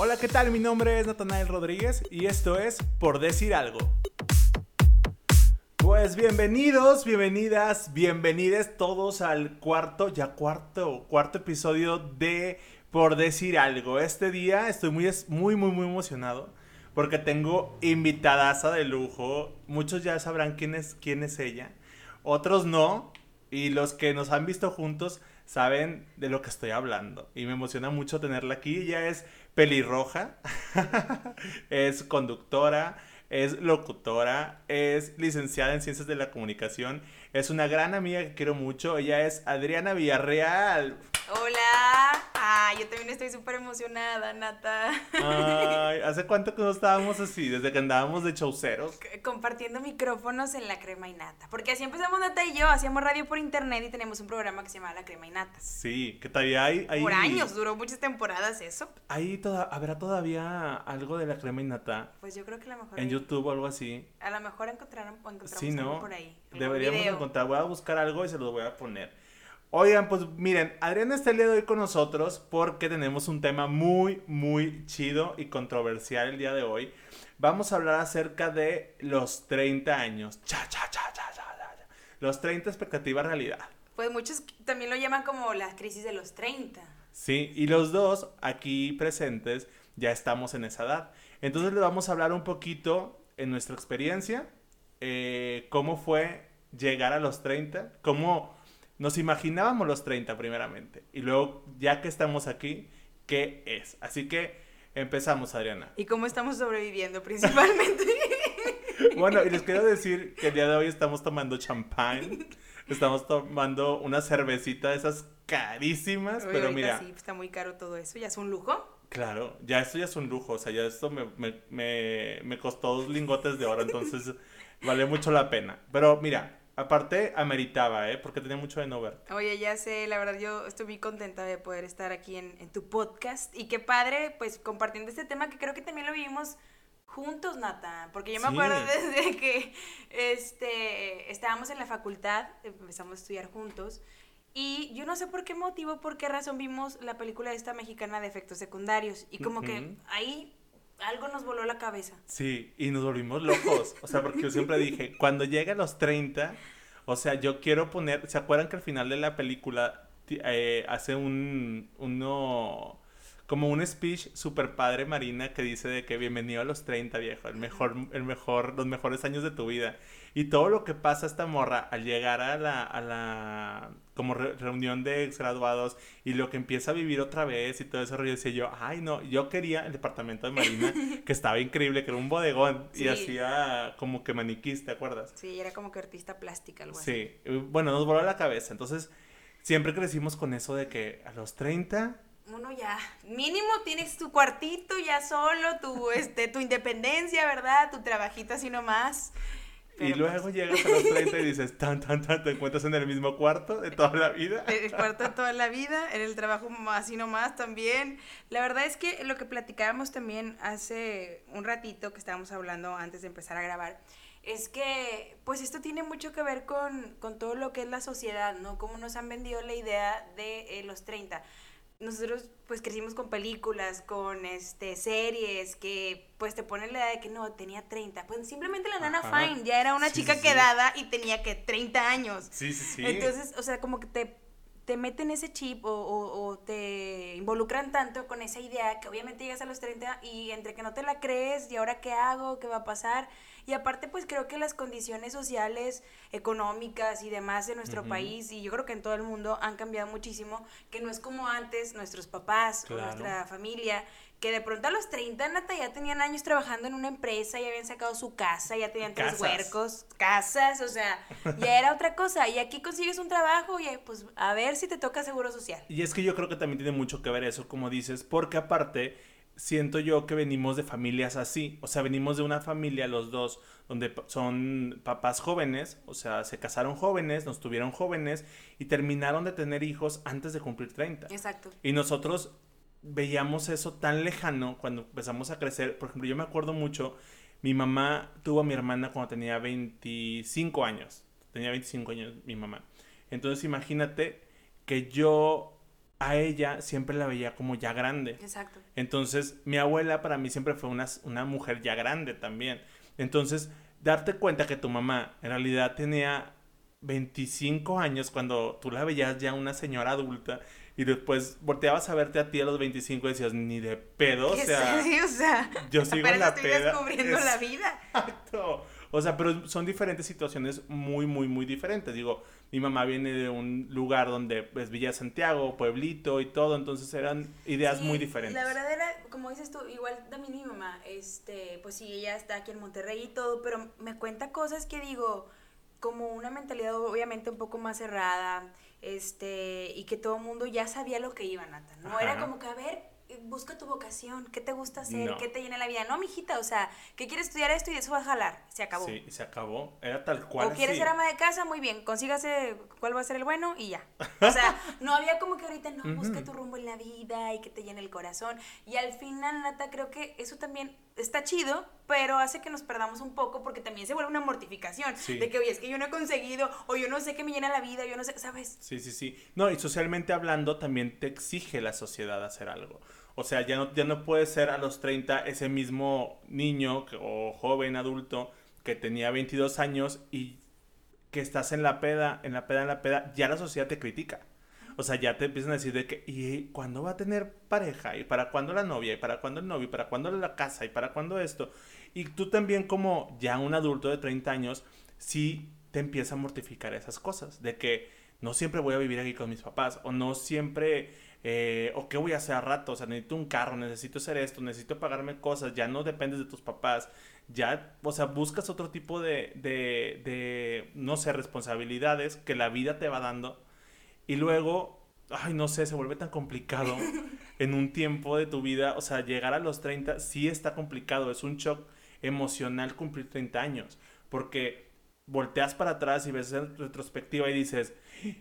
Hola, ¿qué tal? Mi nombre es Natanael Rodríguez y esto es Por Decir Algo. Pues bienvenidos, bienvenidas, bienvenides todos al cuarto, ya cuarto, cuarto episodio de Por Decir Algo. Este día estoy muy, muy, muy, muy emocionado porque tengo invitadaza de lujo. Muchos ya sabrán quién es, quién es ella, otros no. Y los que nos han visto juntos saben de lo que estoy hablando. Y me emociona mucho tenerla aquí. Ella es pelirroja, es conductora, es locutora, es licenciada en Ciencias de la Comunicación, es una gran amiga que quiero mucho. Ella es Adriana Villarreal. Hola. Ay, yo también estoy súper emocionada, Nata. Ay, ¿hace cuánto que no estábamos así? Desde que andábamos de chauceros. Compartiendo micrófonos en la crema y nata. Porque así empezamos Nata y yo, hacíamos radio por internet y tenemos un programa que se llama La Crema y Nata. Sí, que todavía hay... hay por años, duró muchas temporadas eso. Ahí toda, ¿Habrá todavía algo de La Crema y Nata? Pues yo creo que a lo mejor... En YouTube o algo así. A lo mejor encontraron, encontramos sí, ¿no? algo por ahí. Deberíamos encontrar. Voy a buscar algo y se los voy a poner. Oigan, pues miren, Adriana está el día de hoy con nosotros porque tenemos un tema muy, muy chido y controversial el día de hoy. Vamos a hablar acerca de los 30 años. Cha, cha, cha, cha, cha, cha. Los 30 expectativa realidad. Pues muchos también lo llaman como la crisis de los 30. Sí, y los dos aquí presentes ya estamos en esa edad. Entonces les vamos a hablar un poquito en nuestra experiencia, eh, cómo fue llegar a los 30, cómo nos imaginábamos los 30 primeramente. Y luego, ya que estamos aquí, ¿qué es? Así que empezamos, Adriana. ¿Y cómo estamos sobreviviendo principalmente? bueno, y les quiero decir que el día de hoy estamos tomando champán. Estamos tomando una cervecita de esas carísimas, pero mira. Sí, está muy caro todo eso. ¿Ya es un lujo? Claro, ya esto ya es un lujo. O sea, ya esto me, me, me costó dos lingotes de oro, entonces vale mucho la pena. Pero mira, Aparte, ameritaba, ¿eh? Porque tenía mucho de no ver. Oye, ya sé, la verdad yo estoy muy contenta de poder estar aquí en, tu podcast. Y qué padre, pues, compartiendo este tema que creo que también lo vivimos juntos, Nata. Porque yo me acuerdo desde que este, estábamos en la facultad, empezamos a estudiar juntos. Y yo no sé por qué motivo, por qué razón vimos la película esta mexicana de efectos secundarios. Y como que ahí algo nos voló la cabeza. Sí, y nos volvimos locos. O sea, porque yo siempre dije, cuando llegue a los 30, o sea, yo quiero poner, ¿se acuerdan que al final de la película eh, hace un, uno, como un speech super padre Marina que dice de que bienvenido a los 30, viejo, el mejor, el mejor, los mejores años de tu vida. Y todo lo que pasa esta morra al llegar a la, a la como reunión de exgraduados y lo que empieza a vivir otra vez y todo eso, yo decía yo, ay no, yo quería el departamento de Marina, que estaba increíble, que era un bodegón y hacía como que maniquís, ¿te acuerdas? Sí, era como que artista plástica, algo así. Sí, bueno, nos voló la cabeza, entonces siempre crecimos con eso de que a los 30 uno ya, mínimo tienes tu cuartito ya solo, tu, este, tu independencia, ¿verdad? Tu trabajito así nomás y luego pues llegas a los 30 y dices, tan, tan, tan, te encuentras en el mismo cuarto de toda la vida. El cuarto de toda la vida, en el trabajo así nomás también. La verdad es que lo que platicábamos también hace un ratito que estábamos hablando antes de empezar a grabar, es que pues esto tiene mucho que ver con, con todo lo que es la sociedad, ¿no? Cómo nos han vendido la idea de eh, los 30 nosotros pues crecimos con películas, con este series que pues te ponen la edad de que no, tenía 30. Pues simplemente la Nana Fine ya era una chica quedada y tenía que 30 años. Sí, sí, sí. Entonces, o sea, como que te, te meten ese chip o, o, te involucran tanto con esa idea que obviamente llegas a los 30 y entre que no te la crees y ahora qué hago, qué va a pasar y aparte, pues creo que las condiciones sociales, económicas y demás de nuestro país, y yo creo que en todo el mundo, han cambiado muchísimo, que no es como antes nuestros papás o nuestra familia, que de pronto a los 30, Nata, ya tenían años trabajando en una empresa, ya habían sacado su casa, ya tenían tres huercos, casas, o sea, ya era otra cosa. Y aquí consigues un trabajo y pues a ver si te toca seguro social. Y es que yo creo que también tiene mucho que ver eso, como dices, porque aparte siento yo que venimos de familias así, o sea, venimos de una familia los dos donde son papás jóvenes, o sea, se casaron jóvenes, nos tuvieron jóvenes y terminaron de tener hijos antes de cumplir 30. Exacto. Y nosotros veíamos eso tan lejano cuando empezamos a crecer. Por ejemplo, yo me acuerdo mucho, mi mamá tuvo a mi hermana cuando tenía 25 años. Tenía 25 años mi mamá. Entonces imagínate que yo a ella siempre la veía como ya grande. Exacto. Entonces, mi abuela para mí siempre fue una, una mujer ya grande también. Entonces, darte cuenta que tu mamá en realidad tenía 25 años cuando tú la veías ya una señora adulta y después volteabas a verte a ti a los 25 y decías, ni de pedo, o ¿Qué sea, sé? O sea, yo sigo en la estoy peda. descubriendo la vida. Exacto. O sea, pero son diferentes situaciones muy, muy, muy diferentes. Digo, mi mamá viene de un lugar donde es Villa Santiago, pueblito y todo, entonces eran ideas Sí, muy diferentes. La verdad era, como dices tú, igual también mi mamá, este, pues sí, ella está aquí en Monterrey y todo, pero me cuenta cosas que digo, como una mentalidad obviamente un poco más cerrada, este, y que todo el mundo ya sabía lo que iba, Nata. No era como que, a ver, busca tu vocación, qué te gusta hacer, No. qué te llena la vida. No, mijita, o sea, que quieres estudiar esto y eso va a jalar, se acabó. Sí, se acabó. Era tal cual. O quieres así. ser ama de casa, muy bien, consígase cuál va a ser el bueno y ya. O sea, no había como que ahorita no, busca Ujú. tu rumbo en la vida y que te llene el corazón. Y al final, Nata, creo que eso también está chido, pero hace que nos perdamos un poco porque también se vuelve una mortificación. Sí. De que, oye, es que yo no he conseguido, o yo no sé qué me llena la vida, yo no sé, ¿sabes? Sí, sí, sí. No, y socialmente hablando también te exige la sociedad hacer algo. O sea, ya no, ya no puedes ser a los 30 ese mismo niño o joven adulto que tenía 22 años y que estás en la peda, en la peda, en la peda, ya la sociedad te critica. O sea, ya te empiezan a decir de que, ¿y cuándo va a tener pareja? ¿Y para cuándo la novia? ¿Y para cuándo el novio? ¿Y para cuándo la casa? ¿Y para cuándo esto? Y tú también como ya un adulto de 30 años, sí te empieza a mortificar esas cosas. De que no siempre voy a vivir aquí con mis papás. O no siempre, eh, o qué voy a hacer a rato. O sea, necesito un carro, necesito hacer esto, necesito pagarme cosas. Ya no dependes de tus papás. Ya, o sea, buscas otro tipo de, de, de no sé, responsabilidades que la vida te va dando. Y luego, ay, no sé, se vuelve tan complicado en un tiempo de tu vida. O sea, llegar a los 30 sí está complicado. Es un shock emocional cumplir 30 años. Porque volteas para atrás y ves en retrospectiva y dices,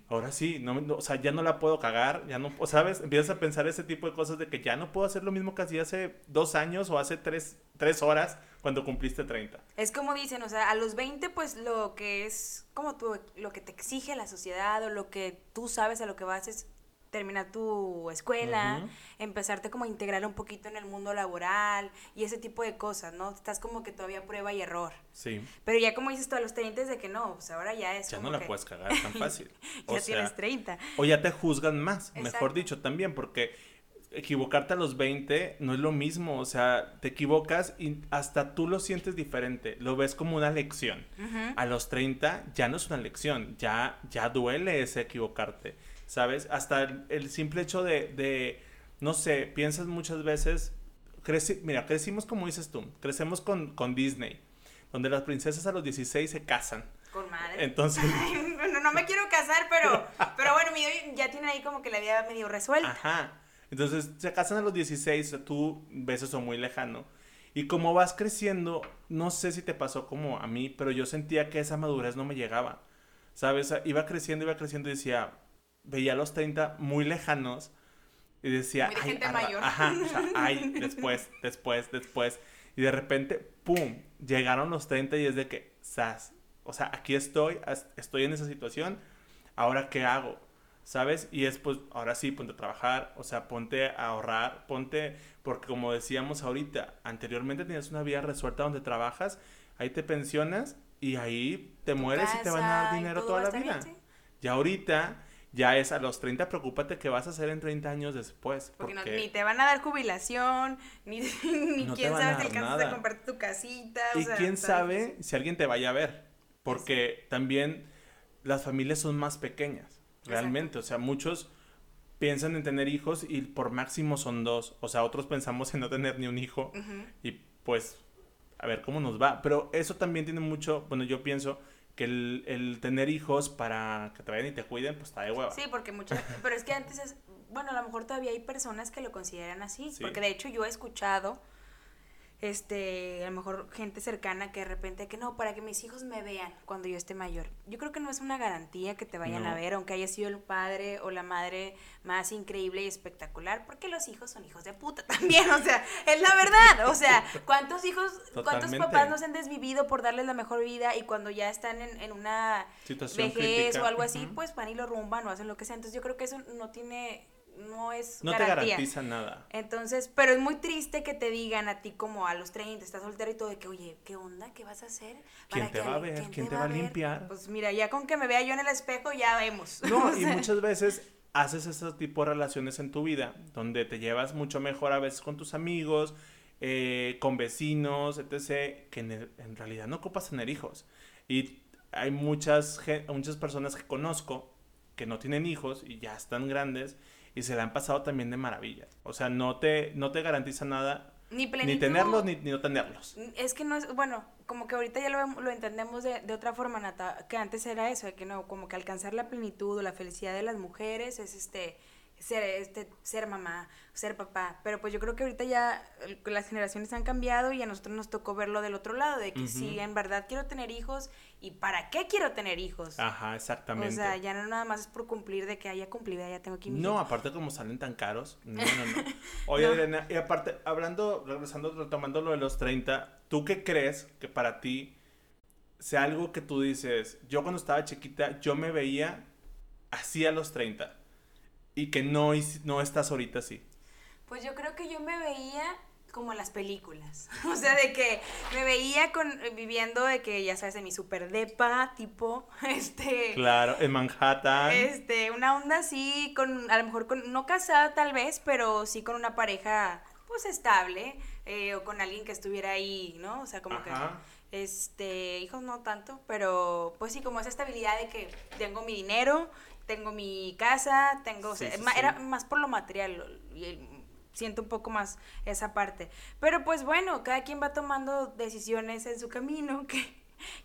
ahora sí, no, o sea, ya no la puedo cagar, ya no, sabes, empiezas a pensar ese tipo de cosas de que ya no puedo hacer lo mismo que hacía hace dos años o hace tres, tres horas cuando cumpliste 30. Es como dicen, o sea, a los 20, pues lo que es como tú, lo que te exige la sociedad o lo que tú sabes a lo que vas es terminar tu escuela, Ujú. empezarte como a integrar un poquito en el mundo laboral y ese tipo de cosas, ¿no? Estás como que todavía prueba y error. Sí, Pero ya como dices tú a los 30 es de que no, pues ahora ya es ya como no la que puedes cagar tan fácil. ya O sea, tienes 30. O ya te juzgan más, mejor dicho, también, porque equivocarte a los 20 no es lo mismo, o sea, te equivocas y hasta tú lo sientes diferente, lo ves como una lección. Ujú. A los 30 ya no es una lección, ya, ya duele ese equivocarte, ¿sabes? Hasta el, el simple hecho de, de, no sé, piensas muchas veces, creci- mira, crecimos como dices tú, crecemos con, con Disney, donde las princesas a los 16 se casan. Con madre. Entonces, no, no me quiero casar, pero, pero bueno, mi ya tienen ahí como que la vida medio resuelta. Ajá. Entonces se casan a los 16, o sea, tú ves eso muy lejano. Y como vas creciendo, no sé si te pasó como a mí, pero yo sentía que esa madurez no me llegaba. ¿Sabes? Iba creciendo, iba creciendo y decía, veía los 30 muy lejanos y decía, Muy de "Ay, gente mayor". Ajá, o sea, ay, después, después, después. Y de repente, ¡pum! Llegaron los 30 y es de que, ¡zas! O sea, aquí estoy, estoy en esa situación, ¿ahora qué hago? ¿Sabes? Y es pues, ahora sí, ponte a trabajar, o sea, ponte a ahorrar, ponte, porque como decíamos ahorita, anteriormente tenías una vida resuelta donde trabajas, ahí te pensionas y ahí te mueres y te van a dar dinero toda la está bien, vida. sí. Y ahorita ya es a los 30, preocúpate qué vas a hacer en 30 años después. Porque Porque, no- ni te van a dar jubilación, ni, ni No quién sabe si alcanzas nada. a comprarte tu casita. o y sea, quién sabe si alguien te vaya a ver. Porque también las familias son más pequeñas, realmente. O sea, muchos piensan en tener hijos y por máximo son dos. O sea, otros pensamos en no tener ni un hijo. Y pues, a ver cómo nos va. Pero eso también tiene mucho, bueno, yo pienso que el, el tener hijos para que te vayan y te cuiden, pues está de hueva. Sí, porque muchas, pero es que antes es, bueno, a lo mejor todavía hay personas que lo consideran así, Sí. porque de hecho yo he escuchado, este, a lo mejor gente cercana que de repente que no, para que mis hijos me vean cuando yo esté mayor. Yo creo que no es una garantía que te vayan No. a ver, aunque haya sido el padre o la madre más increíble y espectacular, porque los hijos son hijos de puta también, o sea, es la verdad, o sea, ¿cuántos hijos, cuántos papás nos han desvivido por darles la mejor vida y cuando ya están en, en una Situación vejez crítica. o algo así, pues van y lo rumban o hacen lo que sea. Entonces yo creo que eso no tiene no es No te garantiza nada. Entonces, pero es muy triste que te digan a ti como a los 30, estás soltero y todo de que, oye, ¿qué onda? ¿Qué vas a hacer? ¿Quién te va a ver? ¿Quién, te va a limpiar? Pues mira, ya con que me vea yo en el espejo ya vemos. No, y muchas veces haces ese tipo de relaciones en tu vida, donde te llevas mucho mejor a veces con tus amigos, eh, con vecinos, etc., que en, realidad no ocupas tener hijos. Y hay muchas, muchas personas que conozco que no tienen hijos y ya están grandes y se le han pasado también de maravilla. O sea, no te, no te garantiza nada. Ni, ni tenerlos ni, no tenerlos. Es que no es, bueno, como que ahorita ya lo, lo entendemos de, de, otra forma, Nata, que antes era eso, de que no, como que alcanzar la plenitud o la felicidad de las mujeres es este ser, este, ser mamá, ser papá. Pero pues yo creo que ahorita ya las generaciones han cambiado y a nosotros nos tocó verlo del otro lado, de que sí, en verdad quiero tener hijos y para qué quiero tener hijos. Ajá, exactamente. O sea, ya no nada más es por cumplir de que haya cumplido, ya tengo que No, aparte como salen tan caros. No, no, no. Oye, Elena, y aparte, hablando, regresando, retomando lo de los 30, ¿tú qué crees que para ti sea algo que tú dices, yo cuando estaba chiquita, yo me veía así a los 30? Y que no, no estás ahorita así? Pues yo creo que yo me veía como las películas. O sea, de que me veía con, viviendo de que, ya sabes, en mi super depa, tipo, este... Claro, en Manhattan. Este, una onda así, con, a lo mejor con, no casada tal vez, pero sí con una pareja, pues, estable, eh, o con alguien que estuviera ahí, ¿no? O sea, como que... Este, hijos no tanto, pero pues sí, como esa estabilidad de que tengo mi dinero, tengo mi casa, tengo, era más por lo material, siento un poco más esa parte. Pero pues bueno, cada quien va tomando decisiones en su camino que,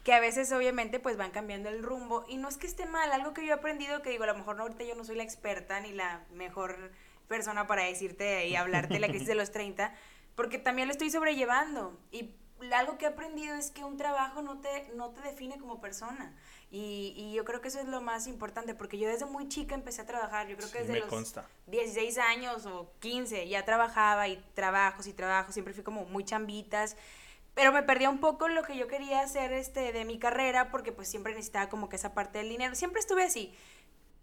que a veces obviamente pues van cambiando el rumbo y no es que esté mal, algo que yo he aprendido que digo, a lo mejor no, ahorita yo no soy la experta ni la mejor persona para decirte y hablarte de la crisis de los 30, porque también lo estoy sobrellevando y algo que he aprendido es que un trabajo no te, no te define como persona. Y, y, yo creo que eso es lo más importante, porque yo desde muy chica empecé a trabajar, yo creo que desde los 16 años o 15 ya trabajaba y trabajos y trabajos, siempre fui como muy chambitas, pero me perdía un poco lo que yo quería hacer este, de mi carrera, porque pues siempre necesitaba como que esa parte del dinero, siempre estuve así.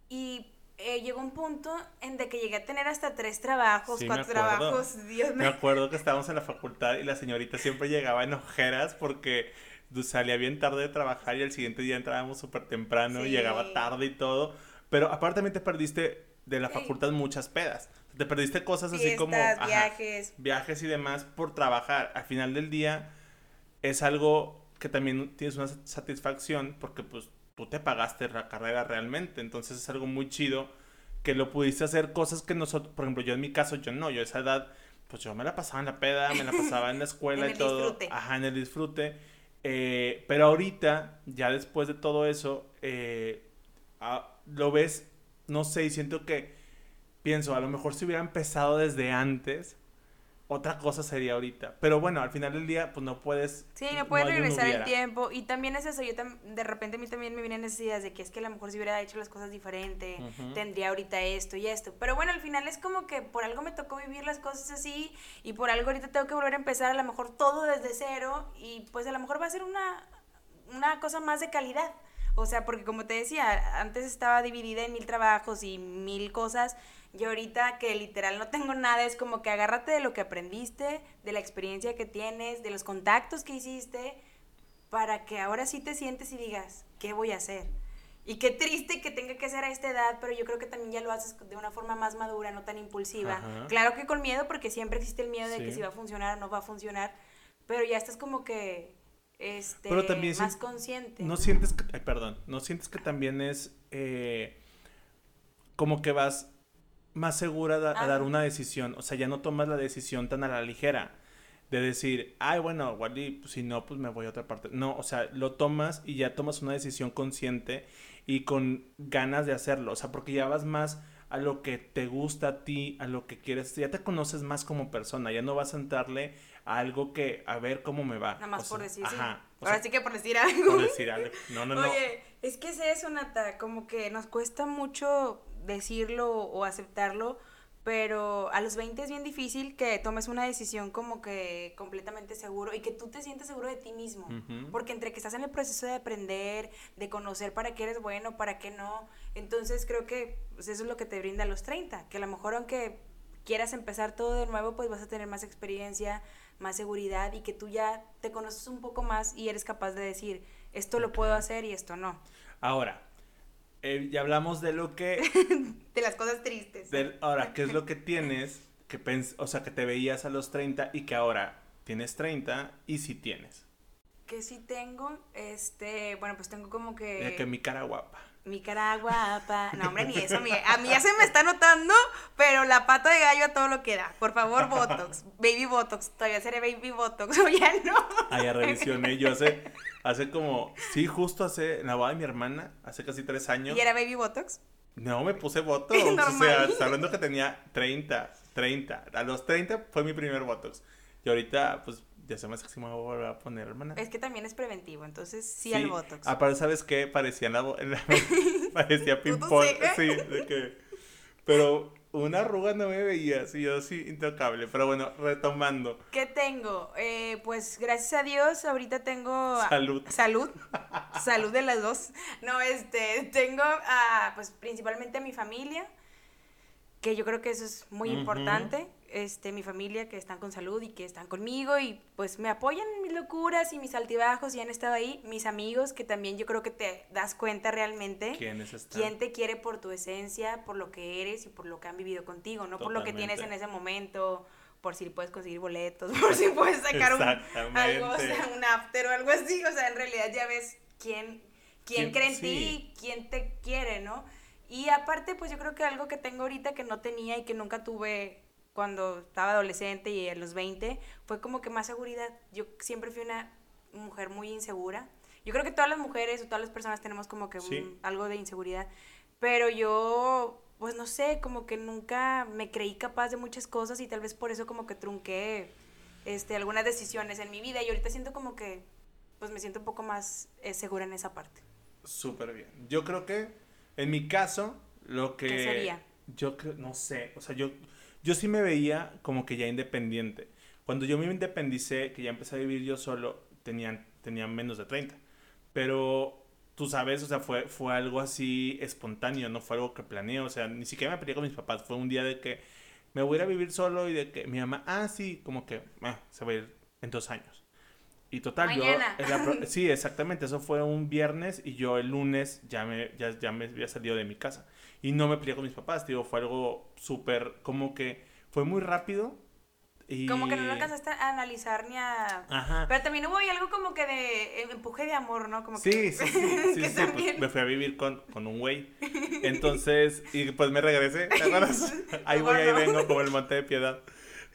Y eh, llegó un punto en de que llegué a tener hasta tres trabajos, cuatro trabajos, Dios Me acuerdo que estábamos en la facultad y la señorita siempre llegaba en ojeras porque salía bien tarde de trabajar y el siguiente día entrábamos súper temprano y llegaba tarde y todo. Pero aparte también te perdiste de la facultad muchas pedas. Te perdiste cosas así como viajes. viajes y demás por trabajar. Al final del día es algo que también tienes una satisfacción porque pues tú te pagaste la carrera realmente. Entonces es algo muy chido que lo pudiste hacer cosas que nosotros, por ejemplo, yo en mi caso, yo no, yo a esa edad, pues yo me la pasaba en la peda, me la pasaba en la escuela y todo. Disfrute. Ajá, en el disfrute. Eh, pero ahorita, ya después de todo eso, eh, lo ves, no sé, y siento que pienso, a lo mejor si hubiera empezado desde antes, otra cosa sería ahorita. Pero bueno, al final del día, pues no puedes. Sí, no puedes regresar el tiempo. Y también es eso, yo de repente a mí también me vienen necesidades de que es que a lo mejor si hubiera hecho las cosas diferente, tendría ahorita esto y esto. Pero bueno, al final es como que por algo me tocó vivir las cosas así y por algo ahorita tengo que volver a empezar a lo mejor todo desde cero y pues a lo mejor va a ser una, una cosa más de calidad. O sea, porque como te decía, antes estaba dividida en mil trabajos y mil cosas y ahorita que literal no tengo nada, es como que agárrate de lo que aprendiste, de la experiencia que tienes, de los contactos que hiciste, para que ahora sí te sientes y digas, ¿qué voy a hacer? Y qué triste que tenga que ser a esta edad, pero yo creo que también ya lo haces de una forma más madura, no tan impulsiva. Claro que con miedo, porque siempre existe el miedo de que si va a funcionar o no va a funcionar, pero ya estás como que este, más consciente. No, sientes que, ay, perdón, no sientes que también es eh, como que vas más segura a dar una decisión. O sea, ya no tomas la decisión tan a la ligera de decir, ay, bueno, Wally, pues, si no, pues me voy a otra parte. No, o sea, lo tomas y ya tomas una decisión consciente y con ganas de hacerlo. O sea, porque ya vas más a lo que te gusta a ti, a lo que quieres. Ya te conoces más como persona. Ya no vas a entrarle a algo que, a ver cómo me va. Nada más por decir, ajá, Ahora sí que por decir algo. Por decir algo. No, no, no. Oye, es que es eso, Nata. Como que nos cuesta mucho decirlo o aceptarlo, pero a los 20 es bien difícil que tomes una decisión como que completamente seguro y que tú te sientas seguro de ti mismo. Porque entre que estás en el proceso de aprender, de conocer para qué eres bueno, para qué no, entonces creo que pues, eso es lo que te brinda a los 30, que a lo mejor aunque quieras empezar todo de nuevo, pues vas a tener más experiencia, más seguridad y que tú ya te conoces un poco más y eres capaz de decir, esto lo puedo hacer y esto no. Ahora, eh, ya hablamos de lo que... de las cosas tristes. ahora, ¿qué es lo que tienes? Que pens o sea, que te veías a los 30 y que ahora tienes 30 y si tienes. Que si tengo, este, bueno, pues tengo como que... De que mi cara guapa. Mi cara guapa. No, hombre, ni eso. A mí, a mí ya se me está notando, pero la pata de gallo a todo lo que da. Por favor, Botox. Baby Botox. Todavía seré Baby Botox. O ya no. Ay, ya revisioné. Yo hace, hace como. Sí, justo hace. la boda de mi hermana. Hace casi tres años. ¿Y era Baby Botox? No, me puse Botox. o sea, hablando que tenía 30. 30. A los 30 fue mi primer Botox. Y ahorita, pues ya se me hace que si me voy a volver a poner, hermana. Es que también es preventivo, entonces sí, al Botox. Aparte, ¿sabes qué? Parecía la, parecía ping-pong. sí, de que... Pero una arruga no me veía, sí, yo sí, intocable. Pero bueno, retomando. ¿Qué tengo? Eh, pues gracias a Dios, ahorita tengo... Salud. Salud. salud de las dos. No, este, tengo, a, pues principalmente a mi familia, que yo creo que eso es muy importante este, mi familia que están con salud y que están conmigo y pues me apoyan en mis locuras y mis altibajos y han estado ahí. Mis amigos que también yo creo que te das cuenta realmente quién te quiere por tu esencia, por lo que eres y por lo que han vivido contigo, no por lo que tienes en ese momento, por si puedes conseguir boletos, por si puedes sacar un, algo, un after o algo así. O sea, en realidad ya ves quién, quién, cree en ti quién te quiere, ¿no? Y aparte, pues yo creo que algo que tengo ahorita que no tenía y que nunca tuve cuando estaba adolescente y a los 20, fue como que más seguridad. Yo siempre fui una mujer muy insegura. Yo creo que todas las mujeres o todas las personas tenemos como que algo de inseguridad, pero yo, pues no sé, como que nunca me creí capaz de muchas cosas y tal vez por eso como que trunqué este, algunas decisiones en mi vida y ahorita siento como que, pues me siento un poco más eh, segura en esa parte. Súper bien. Yo creo que, en mi caso, lo que... ¿Qué sería? Yo creo, no sé, o sea, yo yo sí me veía como que ya independiente. Cuando yo me independicé, que ya empecé a vivir yo solo, tenían, tenían menos de 30. Pero tú sabes, o sea, fue, fue algo así espontáneo, no fue algo que planeé, o sea, ni siquiera me peleé con mis papás, fue un día de que me voy a ir a vivir solo y de que mi mamá, ah, sí, como que ah, se va a ir en dos años. Y total, yo... sí, exactamente, eso fue un viernes y yo el lunes ya me, ya, ya me había salido de mi casa. Y no me peleé con mis papás, digo, fue algo súper, como que fue muy rápido. Y... Como que no lo alcanzaste a analizar ni a... Ajá. Pero también hubo algo como que de empuje de amor, ¿no? Como sí, que... sí, sí, sí, sí pues me fui a vivir con, con un güey. Entonces, y pues me regresé, ¿te acuerdas? Ahí voy, ahí vengo, como el monte de piedad.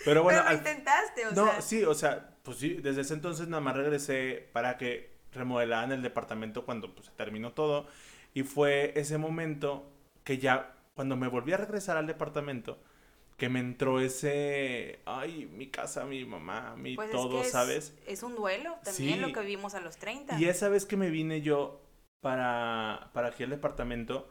Pero bueno... Pero lo intentaste, o no, sea... No, sí, o sea, pues sí, desde ese entonces nada más regresé para que remodelaran el departamento cuando pues, se terminó todo. Y fue ese momento que ya cuando me volví a regresar al departamento, que me entró ese, ay, mi casa, mi mamá, mi pues todo, es ¿sabes? Es un duelo también lo que vivimos a los 30. Y esa vez que me vine yo para, para aquí al departamento,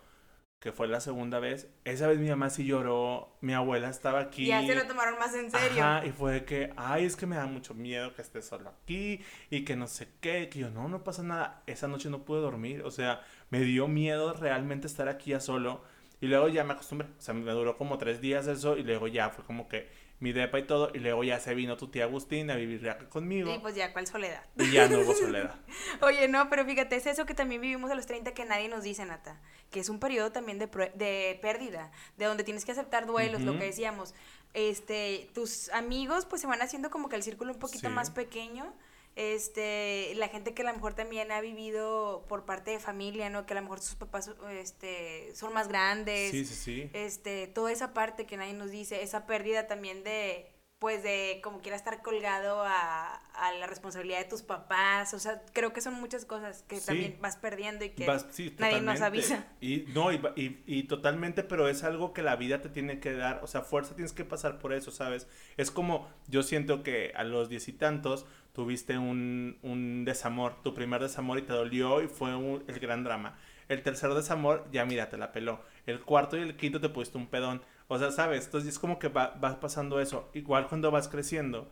que fue la segunda vez, esa vez mi mamá sí lloró, mi abuela estaba aquí. Ya se lo tomaron más en serio. Ajá, y fue que, ay, es que me da mucho miedo que esté solo aquí y que no sé qué, que yo, no, no pasa nada. Esa noche no pude dormir, o sea, me dio miedo realmente estar aquí ya solo. Y luego ya me acostumbré. O sea, me duró como tres días eso. Y luego ya fue como que mi depa y todo. Y luego ya se vino tu tía Agustín a vivir acá conmigo. Y pues ya, ¿cuál soledad? Y ya no hubo soledad. Oye, no, pero fíjate, es eso que también vivimos a los 30 que nadie nos dice, Nata. Que es un periodo también de, de pérdida. De donde tienes que aceptar duelos, lo que decíamos. Este, tus amigos pues se van haciendo como que el círculo un poquito más pequeño este, la gente que a lo mejor también ha vivido por parte de familia, ¿no? Que a lo mejor sus papás este, son más grandes. Sí, sí, sí. Este, toda esa parte que nadie nos dice, esa pérdida también de, pues de como quiera estar colgado a, a, la responsabilidad de tus papás, o sea, creo que son muchas cosas que también vas perdiendo y que nadie nos avisa. Y no, y, y, y, totalmente, pero es algo que la vida te tiene que dar, o sea, fuerza tienes que pasar por eso, ¿sabes? Es como, yo siento que a los diez y tantos tuviste un, un desamor, tu primer desamor y te dolió y fue el gran drama. El tercer desamor, ya mira, te la peló. El cuarto y el quinto te pusiste un pedón. O sea, ¿sabes? Entonces es como que va, vas pasando eso. Igual cuando vas creciendo,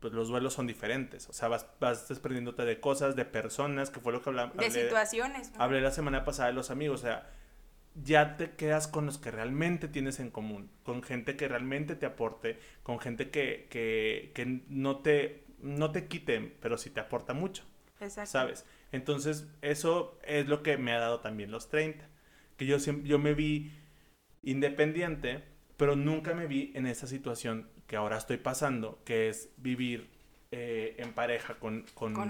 pues los duelos son diferentes. O sea, vas, vas desprendiéndote de cosas, de personas, que fue lo que hablamos. De situaciones. ¿no? Hablé la semana pasada de los amigos, o sea, ya te quedas con los que realmente tienes en común, con gente que realmente te aporte, con gente que, que, que no, te, no te quiten, pero sí te aporta mucho. Exacto. ¿Sabes? Entonces, eso es lo que me ha dado también los 30. Que yo, siempre, yo me vi independiente, pero nunca me vi en esa situación que ahora estoy pasando, que es vivir eh, en pareja con, con, Con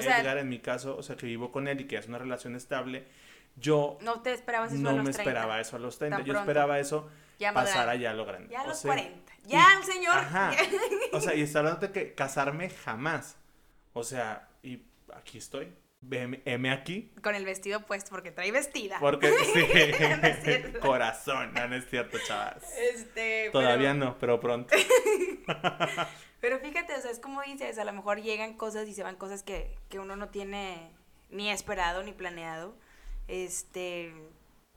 sea- Edgar en mi caso, o sea, que vivo con él y que es una relación estable. Yo No te esperabas eso a no los me 30. esperaba eso a los 30. Tan Yo pronto. esperaba eso Ya pasar madura. allá a lo grande. Ya a O los sea, 40. Ya, y- señor. Ajá. O sea, y está hablando de que casarme jamás. O sea, y aquí estoy. Aquí. Con el vestido puesto, porque trae vestida. Porque sí. Corazón, no, no es cierto, chavas. Este, Todavía pero, no, pero pronto. Pero fíjate, o sea, es como dices, a lo mejor llegan cosas y se van cosas que, que uno no tiene ni esperado ni planeado. Este,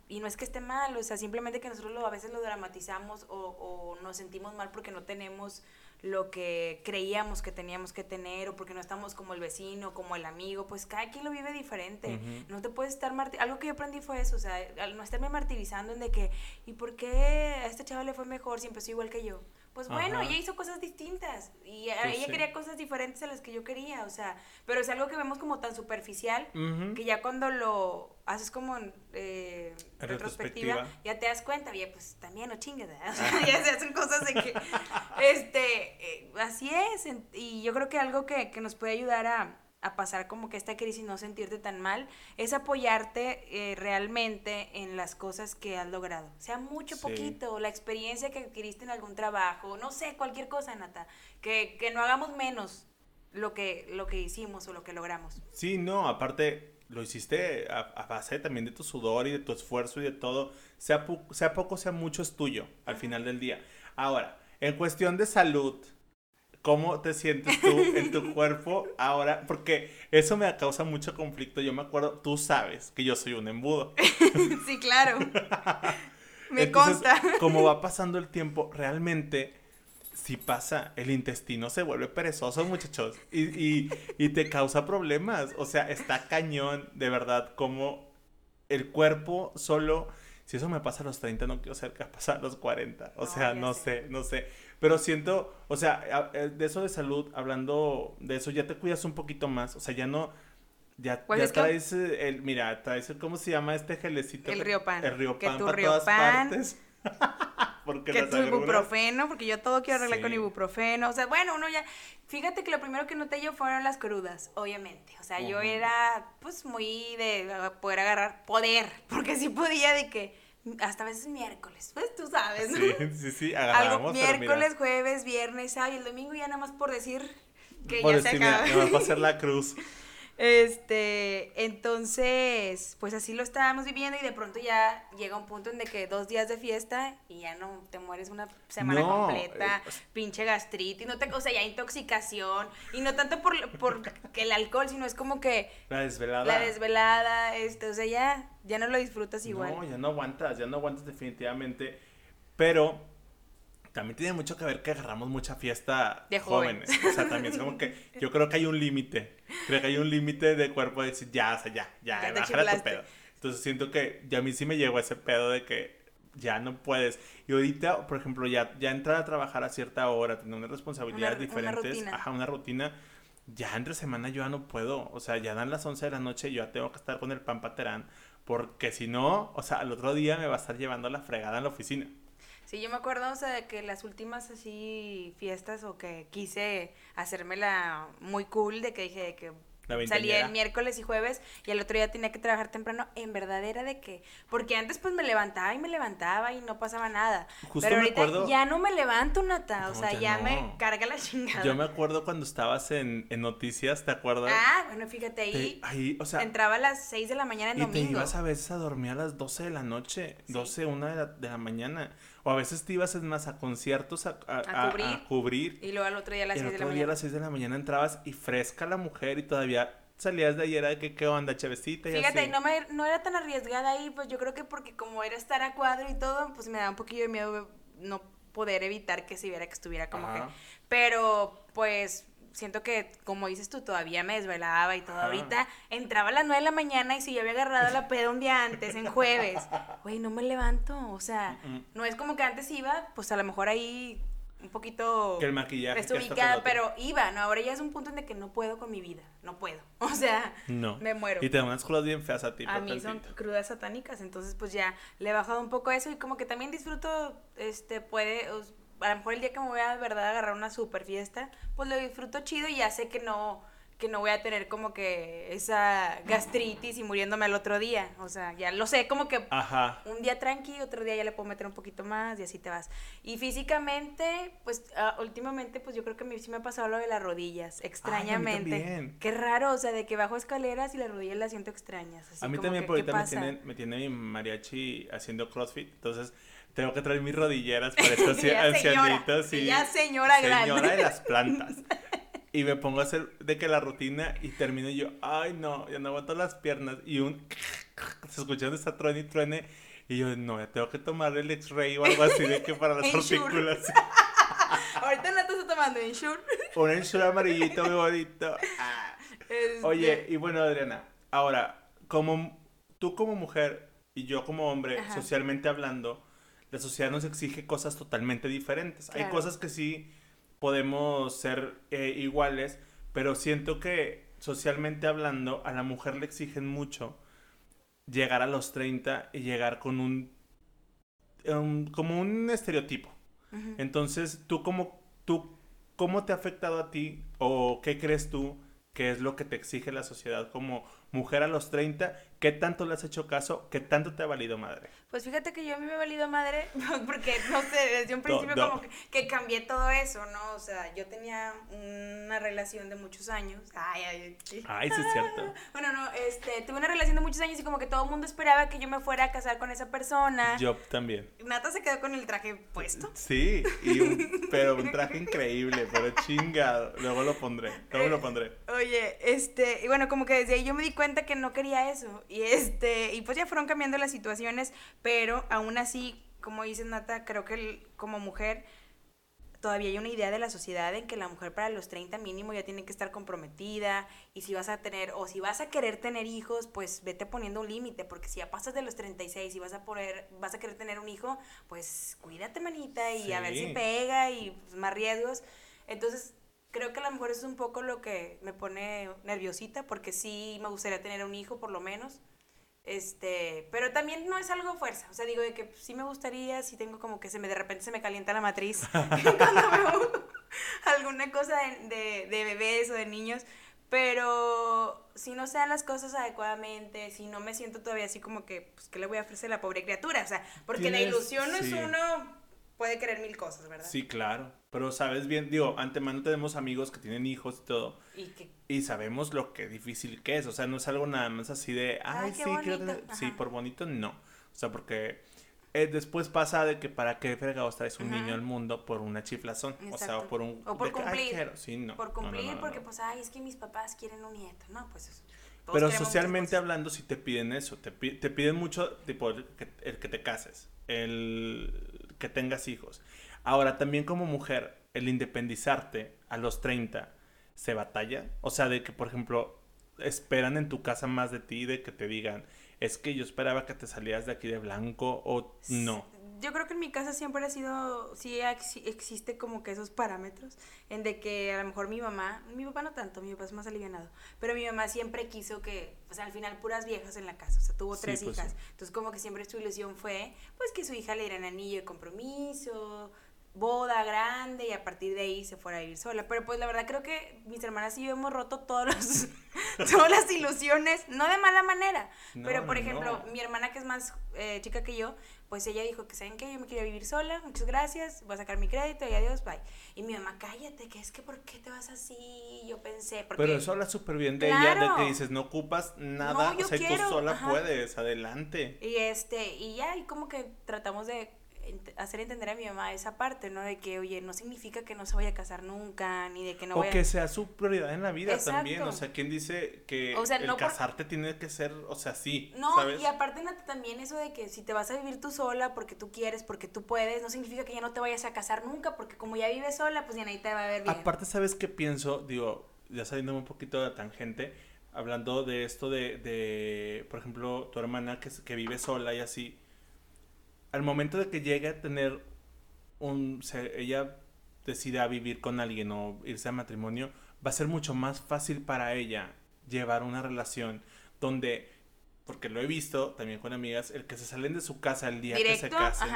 y no es que esté mal, o sea, simplemente que nosotros lo, a veces lo dramatizamos o, o nos sentimos mal porque no tenemos lo que creíamos que teníamos que tener o porque no estamos como el vecino, como el amigo, pues cada quien lo vive diferente. No te puedes estar marti- algo que yo aprendí fue eso, o sea, al no estarme martirizando en de que ¿y por qué a este chavo le fue mejor si empezó igual que yo? Pues bueno, Ajá. ella hizo cosas distintas y Pues ella sí. quería cosas diferentes a las que yo quería, o sea, pero es algo que vemos como tan superficial que ya cuando lo haces como en eh, retrospectiva, retrospectiva. ya te das cuenta, oye, pues también no chingues. O sea, ya se hacen cosas de que, este, eh, así es, y yo creo que algo que, que nos puede ayudar a, a pasar como que esta crisis y no sentirte tan mal, es apoyarte eh, realmente en las cosas que has logrado, sea mucho, Sí. poquito, la experiencia que adquiriste en algún trabajo, no sé, cualquier cosa, Nata, que, que no hagamos menos lo que, lo que hicimos o lo que logramos. Sí, no, aparte lo hiciste a, a base también de tu sudor y de tu esfuerzo y de todo. Sea, sea poco, sea mucho, es tuyo al final del día. Ahora, en cuestión de salud, ¿cómo te sientes tú en tu cuerpo ahora? Porque eso me causa mucho conflicto. Yo me acuerdo, tú sabes que yo soy un embudo. sí, claro. Me Entonces, consta. Como va pasando el tiempo, realmente, si pasa, el intestino se vuelve perezoso, muchachos, y, y, y te causa problemas. O sea, está cañón, de verdad, como el cuerpo solo... Si eso me pasa a los 30, no quiero ser pasa a los 40. O sea, no sé. sé, no sé. Pero siento, o sea, eh, de eso de salud, hablando de eso, ya te cuidas un poquito más. O sea, ya no... Ya, Pues ya que- traes eh, el, mira, traes el, ¿cómo se llama este gelecito? El que- Riopan. El Riopan Que tu para todas Riopan, partes. Porque que tu agruras- ibuprofeno, porque yo todo quiero arreglar con ibuprofeno. O sea, bueno, uno ya. Fíjate que lo primero que noté yo fueron las crudas, obviamente. O sea, yo era, pues, muy de uh, poder agarrar poder, porque sí podía de que. Hasta a veces miércoles, pues tú sabes, ¿no? Sí, sí, sí, Algo agarramos, mira, miércoles, jueves, viernes, sábado y el domingo ya nada más por decir que por ya se acaba. me va a hacer la cruz. Este, entonces, pues así lo estábamos viviendo y de pronto ya llega un punto en de que dos días de fiesta y ya no te mueres una semana No, completa, eh, pinche gastritis, no te, o sea, ya intoxicación y no tanto por, por el alcohol, sino es como que La desvelada. la desvelada, este, o sea, ya, ya no lo disfrutas igual. No, ya no aguantas, ya no aguantas definitivamente. Pero también tiene mucho que ver que agarramos mucha fiesta De jóvenes. O sea, también es como que yo creo que hay un límite. Creo que hay un límite de cuerpo de decir, ya, o sea, ya, ya, Ya bájale tu pedo. Entonces siento que ya a mí sí me llegó ese pedo de que ya no puedes. Y ahorita, por ejemplo, ya, ya entrar a trabajar a cierta hora, tener unas responsabilidades Una- una diferentes, rutina. ajá, una rutina. Ya entre semana yo ya no puedo. O sea, ya dan las 11 de la noche y yo ya tengo que estar con el pan paterán. Porque si no, o sea, al otro día me va a estar llevando la fregada en la oficina. Sí, yo me acuerdo, o sea, de que las últimas así fiestas o que quise hacérmela muy cool, de que dije de que salía el miércoles y jueves y el otro día tenía que trabajar temprano, en verdad era de que, porque antes pues me levantaba y me levantaba y no pasaba nada. Justo Pero ahorita acuerdo- ya no me levanto, Nata, o sea, ya ya, no. me carga la chingada. Yo me acuerdo cuando estabas en, en noticias, ¿te acuerdas? Ah, bueno, fíjate Te- ahí, o sea, entraba a las 6 de la mañana en y te domingo. ibas a veces a dormir a las 12 de la noche, 12, 1 de la, de la mañana. O a veces te ibas más a conciertos a, a- A cubrir. a cubrir. Y luego al otro día a las Y el 6 de la otro día a mañana. las 6 de la mañana entrabas y fresca la mujer y todavía salías de ayer a que qué onda, chavecita y Fíjate, así. no, me, no era tan arriesgada ahí, pues yo creo que porque como era estar a cuadro y todo, pues me daba un poquillo de miedo no poder evitar que se viera que estuviera como Ajá. que... Pero pues siento que, como dices tú, todavía me desvelaba y todo. Ajá. Ahorita entraba a las 9 de la mañana y si yo había agarrado la peda un día antes, en jueves, güey, no me levanto. O sea, Mm. no es como que antes iba, pues a lo mejor ahí un poquito Que el maquillaje. desubicada, pero iba, ¿no? Ahora ya es un punto en el que no puedo con mi vida, no puedo. O sea, No. me muero. Y te dan unas cosas bien feas a ti. A mí son crudas satánicas, entonces pues ya le he bajado un poco eso y como que también disfruto, este, puede, a lo mejor el día que me voy a de verdad agarrar una super fiesta, pues lo disfruto chido y ya sé que no, que no voy a tener como que esa gastritis y muriéndome al otro día, o sea, ya lo sé, como que Ajá. un día tranqui, otro día ya le puedo meter un poquito más y así te vas. Y físicamente, pues ah, últimamente, pues yo creo que me, sí me ha pasado lo de las rodillas, extrañamente. también. Qué raro, o sea, de que bajo escaleras y las rodillas las siento extrañas. así a mí como también que, por ¿qué ahorita me tiene, me tiene mi mariachi haciendo crossfit. Entonces tengo que traer mis rodilleras para estos ancianitos. y ya señora grande. Señora de las plantas. Y me pongo a hacer de que la rutina y termino yo, ay no, ya no aguanto las piernas. Y un se escucha donde está truene y truene. Y yo, no, ya tengo que tomar el x-ray o algo así de que para las articulaciones. Ahorita no estás tomando Ensure. Un ensure amarillito muy bonito. Ah. Este, Oye, y bueno, Adriana, ahora, como tú como mujer y yo como hombre, Ajá. socialmente hablando, la sociedad nos exige cosas totalmente diferentes. Hay cosas que sí podemos ser eh, iguales, pero siento que socialmente hablando a la mujer le exigen mucho llegar a los 30 y llegar con un, un- como un estereotipo. Entonces, ¿tú cómo, tú, ¿cómo te ha afectado a ti o qué crees tú que es lo que te exige la sociedad como mujer a los 30? ¿Qué tanto le has hecho caso? ¿Qué tanto te ha valido madre? Pues fíjate que yo a mí me ha valido madre, porque no sé, desde un principio no. como que, que cambié todo eso, ¿no? O sea, yo tenía una relación de muchos años. Ay, ay, ay. Ay, sí es cierto. Bueno, no, este, tuve una relación de muchos años y como que todo el mundo esperaba que yo me fuera a casar con esa persona. Yo también. Nata se quedó con el traje puesto. Sí, y un- pero un traje increíble, pero chingado. Luego lo pondré, luego Eh, lo pondré. Oye, este, y bueno, como que desde ahí yo me di cuenta que no quería eso. Y este, y pues ya fueron cambiando las situaciones, pero aún así, como dices Nata, creo que el- como mujer todavía hay una idea de la sociedad en que la mujer para los 30 mínimo ya tiene que estar comprometida y si vas a tener o si vas a querer tener hijos, pues vete poniendo un límite, porque si ya pasas de los 36 y vas a poder vas a querer tener un hijo, pues cuídate manita y a ver si Sí. pega y pues, más riesgos. Entonces, creo que a lo mejor eso es un poco lo que me pone nerviosita porque sí me gustaría tener un hijo por lo menos. Este, pero también no es algo fuerza, o sea, digo de que pues, sí me gustaría, si tengo como que se me de repente se me calienta la matriz cuando veo alguna cosa de, de, de bebés o de niños, pero si no se dan las cosas adecuadamente, si no me siento todavía así como que, pues, ¿qué le voy a ofrecer a la pobre criatura? O sea, porque la ilusión no es uno, puede querer mil cosas, ¿verdad? Sí, claro. Pero sabes bien, digo, antemano tenemos amigos que tienen hijos y todo. Y que Y sabemos lo que difícil que es. O sea, no es algo nada más así de, Ay, sí, quiero bonito". tener-". Sí, por bonito no. O sea, porque eh, después pasa de que para qué fregados traes un Ajá. niño al mundo por una chiflazón. O sea, o por un. O por que, "Ay, cumplir. quiero". Sí, no. por No, no, no, cumplir, porque pues, ay, es que mis papás quieren un nieto, ¿no? Pues eso. Pero socialmente hablando, si te piden eso, te, te piden mucho, tipo, el que, el que te cases, el que tengas hijos. Ahora, también como mujer, el independizarte a los 30, ¿se batalla? O sea, de que, por ejemplo, esperan en tu casa más de ti, de que te digan, es que yo esperaba que te salieras de aquí de blanco o no. Yo creo que en mi casa siempre ha sido, sí ex- existe como que esos parámetros, en de que a lo mejor mi mamá, mi papá no tanto, mi papá es más alivianado, pero mi mamá siempre quiso que, o sea, al final puras viejas en la casa, o sea, tuvo Sí, tres pues hijas, sí. entonces como que siempre su ilusión fue, pues que su hija le dieran anillo de compromiso, boda grande y a partir de ahí se fuera a vivir sola, pero pues la verdad creo que mis hermanas y yo hemos roto todos los, todas las ilusiones, no de mala manera, No, pero por no, ejemplo, no. mi hermana que es más eh, chica que yo, pues ella dijo que, ¿saben qué? Yo me quería vivir sola, muchas gracias, voy a sacar mi crédito y adiós, bye. Y mi mamá, cállate, que es que ¿por qué te vas así? Yo pensé, porque... Pero eso habla súper bien de ella, de que dices, no ocupas nada, o sea, quiero, tú sola ajá. puedes, adelante. Y este, y ya, y como que tratamos de hacer entender a mi mamá esa parte, ¿no? De que, oye, no significa que no se vaya a casar nunca, ni de que no o vaya... que sea su prioridad en la vida también. O sea, ¿quién dice que o sea, el casarte tiene que ser, o sea, sí? No, y aparte también eso de que si te vas a vivir tú sola porque tú quieres, porque tú puedes, no significa que ya no te vayas a casar nunca, porque como ya vives sola, pues ya nadie te va a ver bien. Aparte, ¿sabes qué pienso? Digo, ya saliendo un poquito de la tangente, hablando de esto de, de por ejemplo, tu hermana que, que vive sola y así al momento de que llegue a tener un, ella decida vivir con alguien o irse a matrimonio, va a ser mucho más fácil para ella llevar una relación donde, porque lo he visto también con amigas, el que se salen de su casa el día que se casen,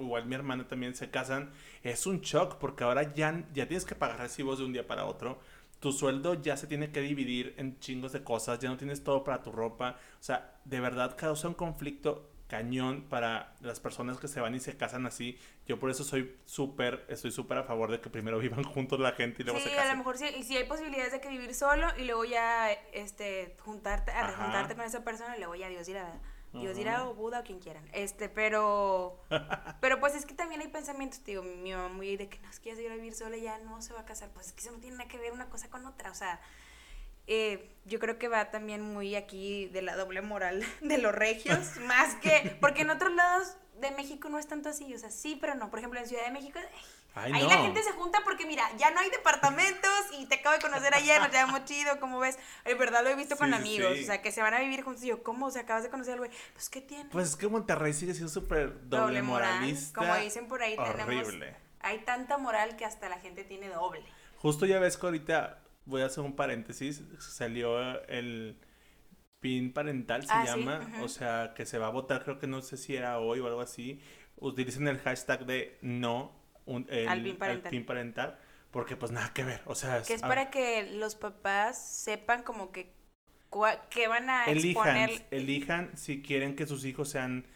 igual mi hermana también se casan, es un shock porque ahora ya, ya tienes que pagar recibos de un día para otro. Tu sueldo ya se tiene que dividir en chingos de cosas, ya no tienes todo para tu ropa. O sea, de verdad causa un conflicto cañón para las personas que se van y se casan así. Yo por eso soy súper, estoy súper a favor de que primero vivan juntos la gente y luego se casen. Sí, a lo mejor sí, y si hay posibilidades de que vivir solo y luego ya, este, juntarte, a juntarte con esa persona y luego ya Dios dirá, Dios dirá o Buda o quien quieran. Este, pero, pero pues es que también hay pensamientos, digo, mi mamá muy de que no, es que ya se a vivir sola y ya no se va a casar. Pues es que eso no tiene nada que ver una cosa con otra, o sea eh, yo creo que va también muy aquí de la doble moral de los regios, más que, porque en otros lados de México no es tanto así, o sea, sí, pero no. Por ejemplo, en Ciudad de México, ahí la gente se junta porque, mira, ya no hay departamentos y te acabo de conocer ayer, nos llevamos chido, como ves. En verdad lo he visto con amigos, o sea, que se van a vivir juntos. Y yo, ¿cómo? O sea, acabas de conocer al güey. Pues, ¿qué tiene? Pues es que Monterrey sigue siendo súper doble, moralista. como dicen por ahí, tenemos. Hay tanta moral que hasta la gente tiene doble. Justo ya ves que ahorita voy a hacer un paréntesis, salió el PIN parental, se ah, llama, o sea, que se va a votar, creo que no sé si era hoy o algo así, utilicen el hashtag de no el, al, PIN parental. porque pues nada que ver, o sea... Que es para que los papás sepan como que que van a elijan, elijan si quieren que sus hijos sean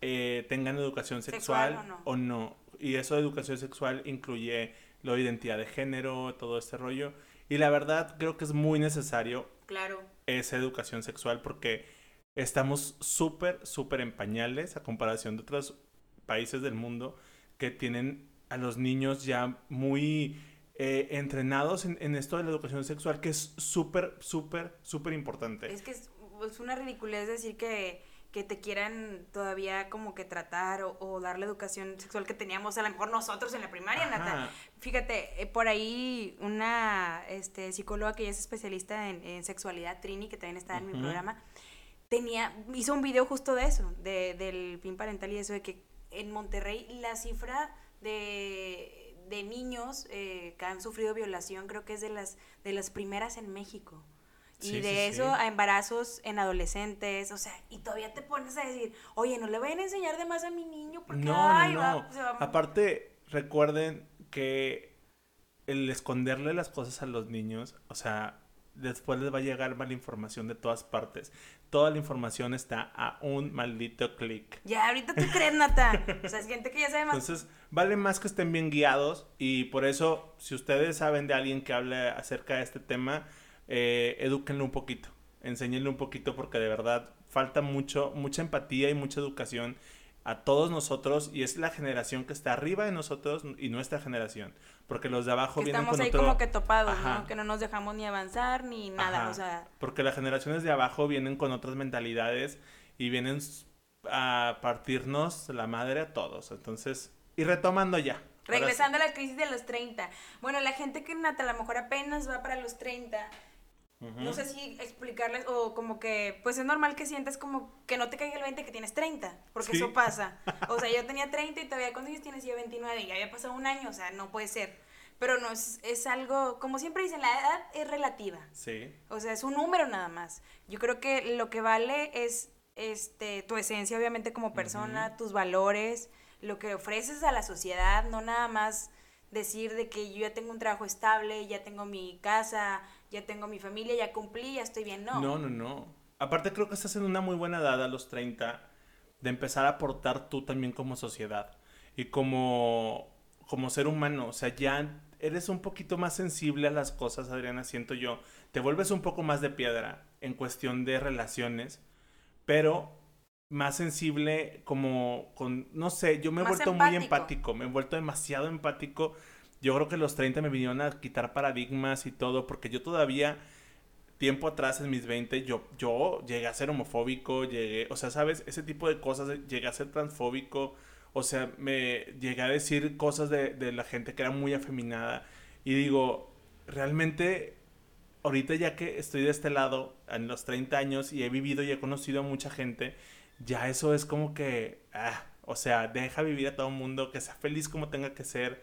eh, tengan educación sexual, o, no. Y eso de educación sexual incluye la identidad de género, todo este rollo. Y la verdad creo que es muy necesario claro. esa educación sexual porque estamos súper, súper en pañales a comparación de otros países del mundo que tienen a los niños ya muy eh, entrenados en, esto de la educación sexual, que es súper, súper, súper importante. Es que es, es una ridiculez decir que que te quieran todavía como que tratar o, dar la educación sexual que teníamos a lo mejor nosotros en la primaria, Nata. Fíjate, eh, por ahí una este, psicóloga que ya es especialista en, sexualidad, Trini, que también está en mi programa, tenía, hizo un video justo de eso, de, del PIN parental y eso, de que en Monterrey la cifra de, de niños eh, que han sufrido violación creo que es de las, de las primeras en México. Y de eso a embarazos en adolescentes, o sea, y todavía te pones a decir, oye, no le vayan a enseñar de más a mi niño porque, no, no, Aparte, recuerden que el esconderle las cosas a los niños, o sea, después les va a llegar mala información de todas partes. Toda la información está a un maldito clic. Ya, ahorita tú crees, Nata. O sea, es gente que ya sabe más. Entonces, vale más que estén bien guiados y por eso, si ustedes saben de alguien que hable acerca de este tema, eh, edúquenlo un poquito, enséñenle un poquito porque de verdad falta mucho, mucha empatía y mucha educación a todos nosotros y es la generación que está arriba de nosotros y nuestra generación, porque los de abajo vienen estamos ahí como que topados, Que no nos dejamos ni avanzar ni nada, o sea... Porque las generaciones de abajo vienen con otras mentalidades y vienen a partirnos la madre a todos, entonces... Y retomando ya. Regresando a la crisis de los 30. Bueno, la gente que a lo mejor apenas va para los 30 no sé si explicarles o como que, pues es normal que sientas como que no te caiga el 20 que tienes 30, porque eso pasa. O sea, yo tenía 30 y todavía cuando tienes ya 29 y ya había pasado un año, o sea, no puede ser. Pero no, es, es algo, como siempre dicen, la edad es relativa. Sí. O sea, es un número nada más. Yo creo que lo que vale es este, tu esencia, obviamente, como persona, tus valores, lo que ofreces a la sociedad, no nada más decir de que yo ya tengo un trabajo estable, ya tengo mi casa, ya tengo mi familia, ya cumplí, ya estoy bien. No. No, no, no. Aparte creo que estás en una muy buena edad a los 30 de empezar a aportar tú también como sociedad y como, como ser humano. O sea, ya eres un poquito más sensible a las cosas, Adriana, siento yo. Te vuelves un poco más de piedra en cuestión de relaciones, pero más sensible, como con, no sé, yo me he Más vuelto muy empático, me he vuelto demasiado empático. Yo creo que los 30 me vinieron a quitar paradigmas y todo, porque yo todavía, tiempo atrás en mis 20, yo, yo llegué a ser homofóbico, llegué, o sea, ¿sabes? Ese tipo de cosas, llegué a ser transfóbico, o sea, me llegué a decir cosas de, de la gente que era muy afeminada. Y digo, realmente, ahorita ya que estoy de este lado, en los 30 años, y he vivido y he conocido a mucha gente, ya eso es como que, ah, o sea, deja vivir a todo el mundo, que sea feliz como tenga que ser.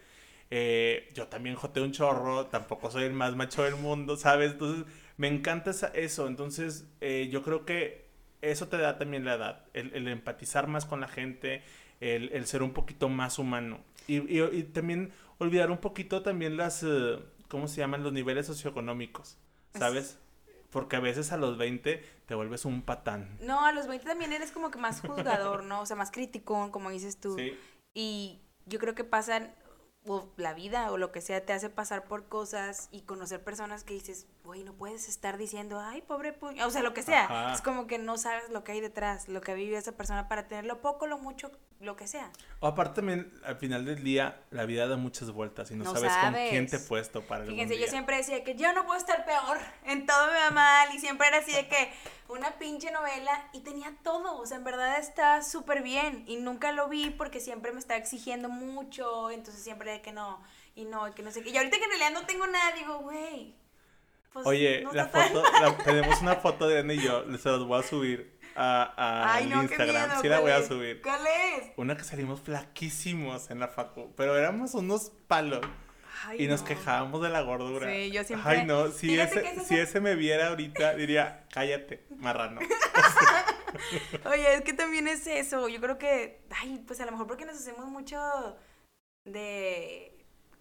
Eh, yo también joteo un chorro, tampoco soy el más macho del mundo, ¿sabes? Entonces, me encanta esa- eso. Entonces, eh, yo creo que eso te da también la edad, el, el empatizar más con la gente, el, el ser un poquito más humano. Y, y- y también olvidar un poquito también las, eh, ¿cómo se llaman? Los niveles socioeconómicos, ¿sabes? Porque a veces a los 20 te vuelves un patán. No, a los 20 también eres como que más juzgador, ¿no? O sea, más crítico, como dices tú. Sí. Y yo creo que pasan, o la vida o lo que sea, te hace pasar por cosas y conocer personas que dices, güey, no puedes estar diciendo, ay, pobre pu-", O sea, lo que sea. Ajá. Es como que no sabes lo que hay detrás, lo que vivido esa persona para tener lo poco, lo mucho, lo que sea. O aparte también, al final del día, la vida da muchas vueltas y no, No sabes, con sabes. quién te he puesto para algún Fíjense, yo día. siempre decía que yo no puedo estar peor, en todo me va mal, y siempre era así de que una pinche novela y tenía todo, o sea, en verdad está súper bien, y nunca lo vi porque siempre me estaba exigiendo mucho, entonces siempre de que no, y no, y que no sé qué, y ahorita que en realidad no tengo nada, digo, güey, pues Oye, no la foto, la- tenemos una foto de Ana y yo, se los voy a subir a, a Ay, no, qué Instagram. miedo, sí la voy a subir. ¿Cuál es? Una que salimos flaquísimos en la facu, pero éramos unos palos. Ay, y nos no. quejábamos de la gordura. Sí, yo siempre- Ay, no, si ese, ese si es- ese me viera ahorita, diría, cállate, marrano. Oye, es que también es eso. Yo creo que, ay, pues a lo mejor porque nos hacemos mucho de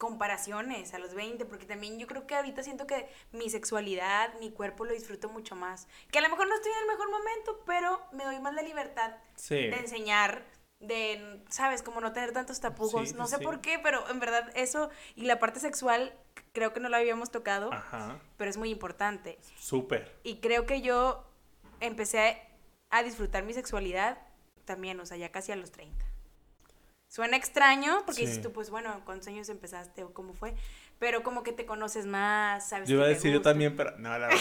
comparaciones a los 20, porque también yo creo que ahorita siento que mi sexualidad, mi cuerpo lo disfruto mucho más. Que a lo mejor no estoy en el mejor momento, pero me doy más la libertad Sí. de enseñar, de, ¿sabes? Como no tener tantos tapujos. Sí, no sé sí. por qué, pero en verdad eso y la parte sexual creo que no lo habíamos tocado, Ajá, pero es muy importante. súper. Y creo que yo empecé a disfrutar mi sexualidad también, o sea, ya casi a los 30. Suena extraño, porque Sí. dices tú, pues bueno, ¿cuántos años empezaste o cómo fue? Pero como que te conoces más, sabes Yo iba a decir yo también, pero no, la verdad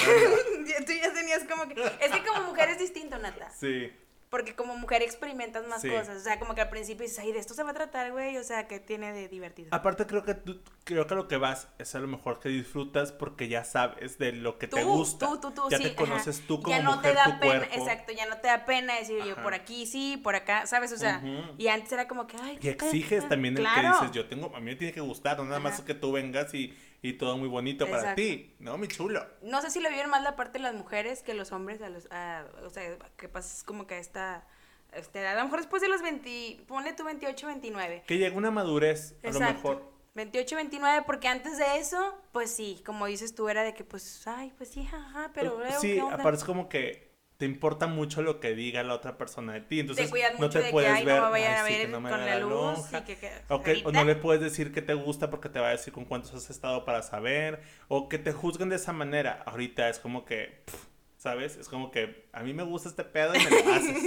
no. Tú ya tenías como que... Es que como mujer es distinto, Nata. Sí. Porque como mujer experimentas más Sí. cosas. O sea, como que al principio dices, ay, de esto se va a tratar, güey. O sea, que tiene de divertido. Aparte creo que tú, creo que lo que vas es a lo mejor que disfrutas porque ya sabes de lo que Tú, te gusta. tú, tú, tú, ya sí, te ajá. conoces tú como ya no mujer te da tu pena, cuerpo. exacto, ya no te da pena decir yo por aquí sí, por acá, ¿sabes? O sea, y antes era como que, ay, Y exiges también el que dices, yo tengo, a mí me tiene que gustar, no nada más Ajá. que tú vengas y, y todo muy bonito para ti, ¿no? Mi chulo. No sé si lo viven más la parte de las mujeres que los hombres, a los, a- o sea, que pasas como que a esta, a esta edad. A lo mejor después de los 20, ponle tú 28, 29. Que llega una madurez, a lo mejor. 28, 29, porque antes de eso, pues sí, como dices tú, era de que, pues, ay, pues sí, ajá, pero luego, sí, ¿qué onda? aparte es como que te importa mucho lo que diga la otra persona de ti, entonces te no te de puedes ver, no me vayan "Ay, a sí, ver que no me con la luz lonja", y que, que O, que- o no le puedes decir que te gusta porque te va a decir con cuántos has estado para saber. O que te juzguen de esa manera. Ahorita es como que, pf, ¿sabes? Es como que a mí me gusta este pedo y me lo haces.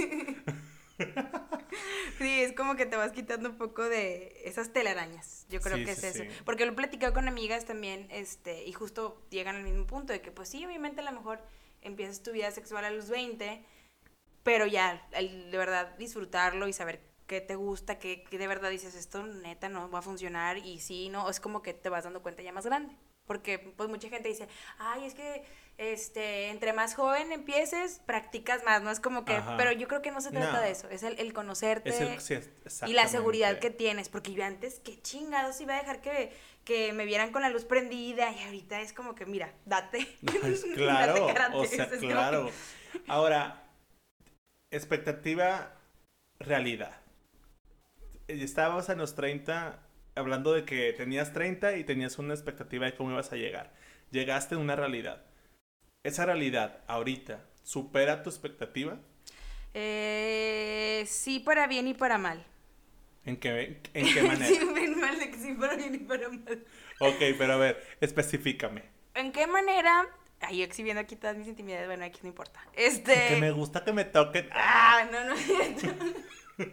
Sí, es como que te vas quitando un poco de esas telarañas. Yo creo Sí, que sí, es eso. sí. Porque lo he platicado con amigas también, este, y justo llegan al mismo punto de que, pues sí, obviamente a lo mejor empiezas tu vida sexual a los 20, pero ya, el de verdad disfrutarlo y saber qué te gusta, que, de verdad dices, esto neta no va a funcionar, y sí, no, es como que te vas dando cuenta ya más grande. Porque pues mucha gente dice, ay, es que este, entre más joven empieces, practicas más, ¿no? Es como que, Ajá. pero yo creo que no se trata No. de eso, es el, el conocerte Es el- sí, y la seguridad que tienes, porque yo antes, qué chingados iba a dejar que, que me vieran con la luz prendida y ahorita es como que, mira, date. Claro, karate, o sea, es claro. Ahora, expectativa, realidad. Estábamos en los 30 hablando de que tenías 30 y tenías una expectativa de cómo ibas a llegar. Llegaste a una realidad. Esa realidad, ahorita, ¿supera tu expectativa? Eh, sí para bien y para mal. ¿En qué, en qué manera? sí, sí para bien y para mal. Ok, pero a ver, específicame. ¿En qué manera? Ahí exhibiendo aquí todas mis intimidades, bueno, aquí no importa. Este... Que me gusta que me toquen. Ah, no, no.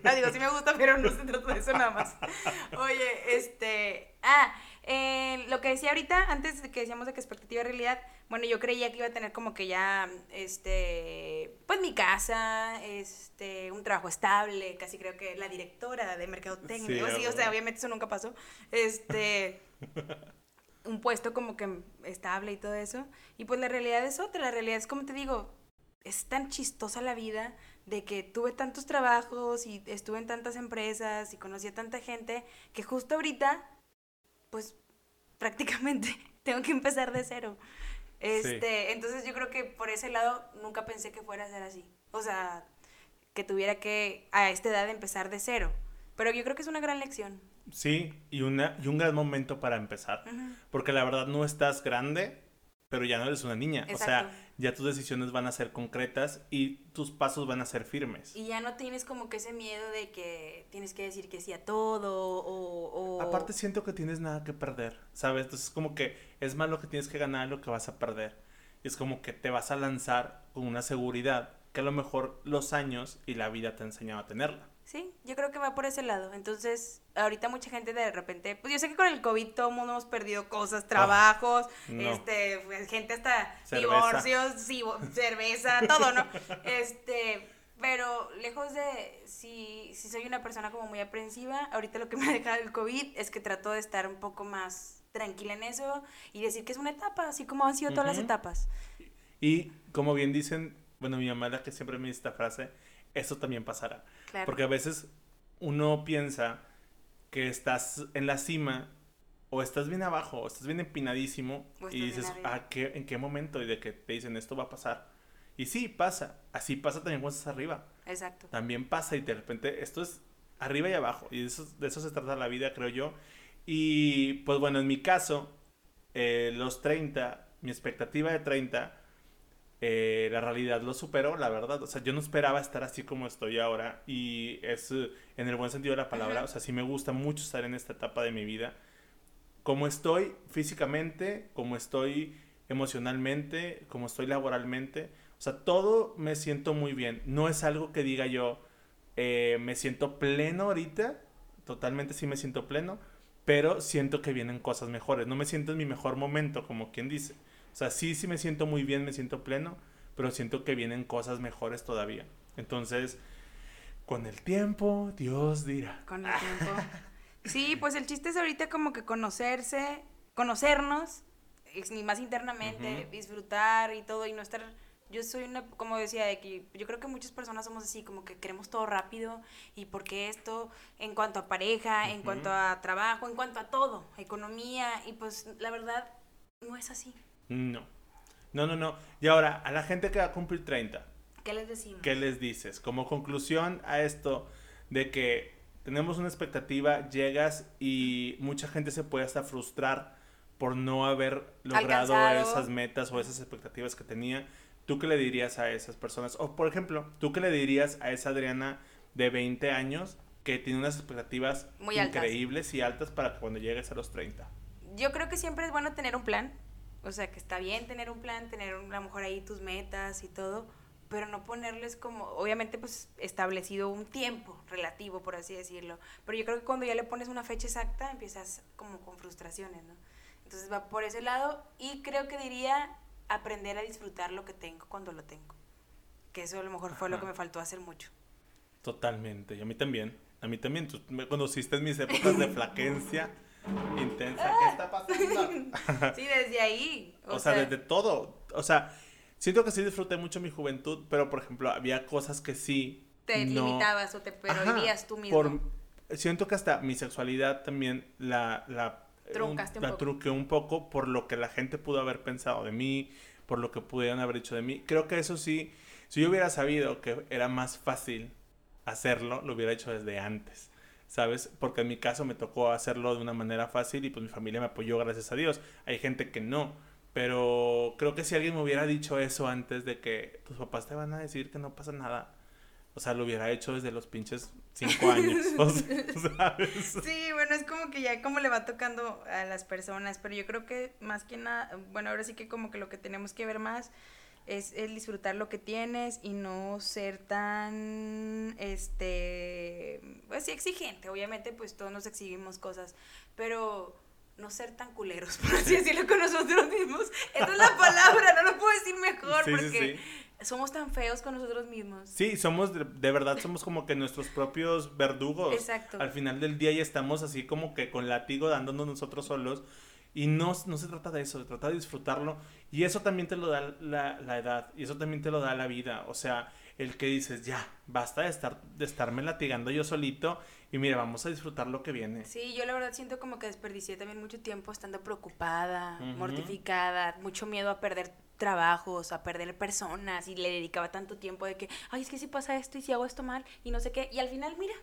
no, digo, sí me gusta, pero no se trata de eso nada más. Oye, este... Ah, eh, lo que decía ahorita, antes de que decíamos de que expectativa realidad, bueno, yo creía que iba a tener como que ya, este, pues mi casa, este, un trabajo estable, casi creo que la directora de mercadotecnia, sí, sí, o sea, obviamente eso nunca pasó, este, un puesto como que estable y todo eso, y pues la realidad es otra, la realidad es como te digo, es tan chistosa la vida de que tuve tantos trabajos y estuve en tantas empresas y conocí a tanta gente que justo ahorita pues prácticamente tengo que empezar de cero. Este, entonces yo creo que por ese lado nunca pensé que fuera a ser así. O sea, que tuviera que a esta edad empezar de cero. Pero yo creo que es una gran lección. Sí, y, una, y un gran momento para empezar. Porque la verdad no estás grande, pero ya no eres una niña. O sea, ya tus decisiones van a ser concretas y tus pasos van a ser firmes. Y ya no tienes como que ese miedo de que tienes que decir que sí a todo o... Aparte siento que tienes nada que perder, ¿sabes? Entonces es como que es más lo que tienes que ganar lo que vas a perder. Es como que te vas a lanzar con una seguridad que a lo mejor los años y la vida te ha enseñado a tenerla. Sí, yo creo que va por ese lado. Entonces, ahorita mucha gente de repente, pues yo sé que con el COVID todo el mundo hemos perdido cosas, trabajos, este, pues, gente hasta divorcios, cerveza, todo, ¿no? Este, pero lejos de si, si soy una persona como muy aprensiva, ahorita lo que me ha dejado el COVID es que trato de estar un poco más tranquila en eso y decir que es una etapa, así como han sido todas las etapas. Y como bien dicen, bueno, mi mamá la que siempre me dice esta frase, eso también pasará. Porque a veces uno piensa que estás en la cima o estás bien abajo o estás bien empinadísimo y dices, ¿a qué, ¿en qué momento? Y de que te dicen, esto va a pasar. Y sí, pasa. Así pasa también cuando estás arriba. Exacto. También pasa y de repente esto es arriba y abajo. Y de eso, de eso se trata la vida, creo yo. Y pues bueno, en mi caso, eh, los 30, mi expectativa de 30 eh, la realidad lo superó, la verdad. O sea, yo no esperaba estar así como estoy ahora. Y es eh, en el buen sentido de la palabra. O sea, sí me gusta mucho estar en esta etapa de mi vida. Como estoy físicamente, como estoy emocionalmente, como estoy laboralmente. O sea, todo me siento muy bien. No es algo que diga yo, eh, me siento pleno ahorita. Totalmente sí me siento pleno. Pero siento que vienen cosas mejores. No me siento en mi mejor momento, como quien dice. O sea, sí, sí me siento muy bien, me siento pleno, pero siento que vienen cosas mejores todavía. Entonces, con el tiempo, Dios dirá. Con el tiempo. Sí, pues el chiste es ahorita como que conocerse, conocernos, ni más internamente, disfrutar y todo, y no estar yo soy una, como decía, de que yo creo que muchas personas somos así, como que queremos todo rápido y porque esto, en cuanto a pareja, en cuanto a trabajo, en cuanto a todo, economía, y pues la verdad no es así. No. No, no, no. Y ahora, a la gente que va a cumplir 30. ¿Qué les decimos? ¿Qué les dices? Como conclusión a esto de que tenemos una expectativa, llegas y mucha gente se puede hasta frustrar por no haber logrado esas metas o esas expectativas que tenía. ¿Tú qué le dirías a esas personas? O, por ejemplo, ¿tú qué le dirías a esa Adriana de 20 años que tiene unas expectativas Muy increíbles y altas para cuando llegues a los 30? Yo creo que siempre es bueno tener un plan o sea, que está bien tener un plan, tener a lo mejor ahí tus metas y todo, pero no ponerles como, obviamente pues establecido un tiempo relativo, por así decirlo. Pero yo creo que cuando ya le pones una fecha exacta, empiezas como con frustraciones, ¿no? Entonces va por ese lado y creo que diría aprender a disfrutar lo que tengo cuando lo tengo. Que eso a lo mejor fue lo que me faltó hacer mucho. Totalmente, y a mí también. A mí también, tú me conociste en mis épocas de flaquencia intensa. ¿Qué está pasando? sí, desde ahí. O, sea, desde todo. O sea, siento que sí disfruté mucho mi juventud, pero por ejemplo, había cosas que sí. Te limitabas o te prohibías tú mismo. Por, siento que hasta mi sexualidad también la, la, Truncaste un, la truqué un poco por lo que la gente pudo haber pensado de mí, por lo que pudieran haber dicho de mí. Creo que eso sí, si yo hubiera sabido que era más fácil hacerlo, lo hubiera hecho desde antes. ¿Sabes? Porque en mi caso me tocó hacerlo de una manera fácil y pues mi familia me apoyó, gracias a Dios. Hay gente que no, pero creo que si alguien me hubiera dicho eso antes de que tus papás te van a decir que no pasa nada, o sea, lo hubiera hecho desde los pinches cinco años, o sea, ¿sabes? Sí, bueno, es como que ya como le va tocando a las personas, pero yo creo que más que nada, bueno, ahora sí que como que lo que tenemos que ver más es el disfrutar lo que tienes y no ser tan, este, pues sí, exigente. Obviamente, pues todos nos exigimos cosas, pero no ser tan culeros, por así decirlo, con nosotros mismos. Esa es la palabra, no lo puedo decir mejor Sí, sí, porque sí. somos tan feos con nosotros mismos. Sí, somos, de, de verdad, somos como que nuestros propios verdugos. Exacto. Al final del día ya estamos así como que con látigo dándonos nosotros solos. Y no, no se trata de eso, se trata de disfrutarlo. Y eso también te lo da la, la edad. Y eso también te lo da la vida. O sea, el que dices, ya, basta de, estar, de estarme latigando yo solito. Y mira, vamos a disfrutar lo que viene. Sí, yo la verdad siento como que desperdicié también mucho tiempo estando preocupada, mortificada, mucho miedo a perder trabajos, a perder personas y le dedicaba tanto tiempo de que, ay, es que si pasa esto y si hago esto mal y no sé qué. Y al final, mira,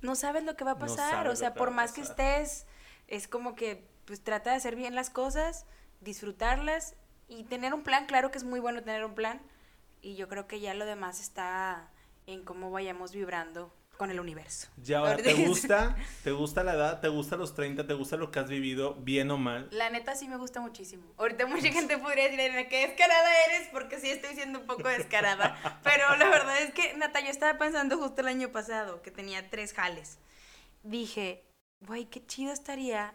no sabes lo que va a pasar. o sea, por más que estés, es como que, pues trata de hacer bien las cosas, disfrutarlas y tener un plan. Claro que es muy bueno tener un plan. Y yo creo que ya lo demás está en cómo vayamos vibrando con el universo. Ya ahora, ¿te gusta? ¿Te gusta la edad? ¿Te gusta los 30? ¿Te gusta lo que has vivido, bien o mal? La neta sí me gusta muchísimo. Ahorita mucha gente podría decir, Elena, qué descarada eres, porque sí estoy siendo un poco descarada. Pero la verdad es que, Nata, yo estaba pensando justo el año pasado, que tenía tres jales. Dije, güey, qué chido estaría.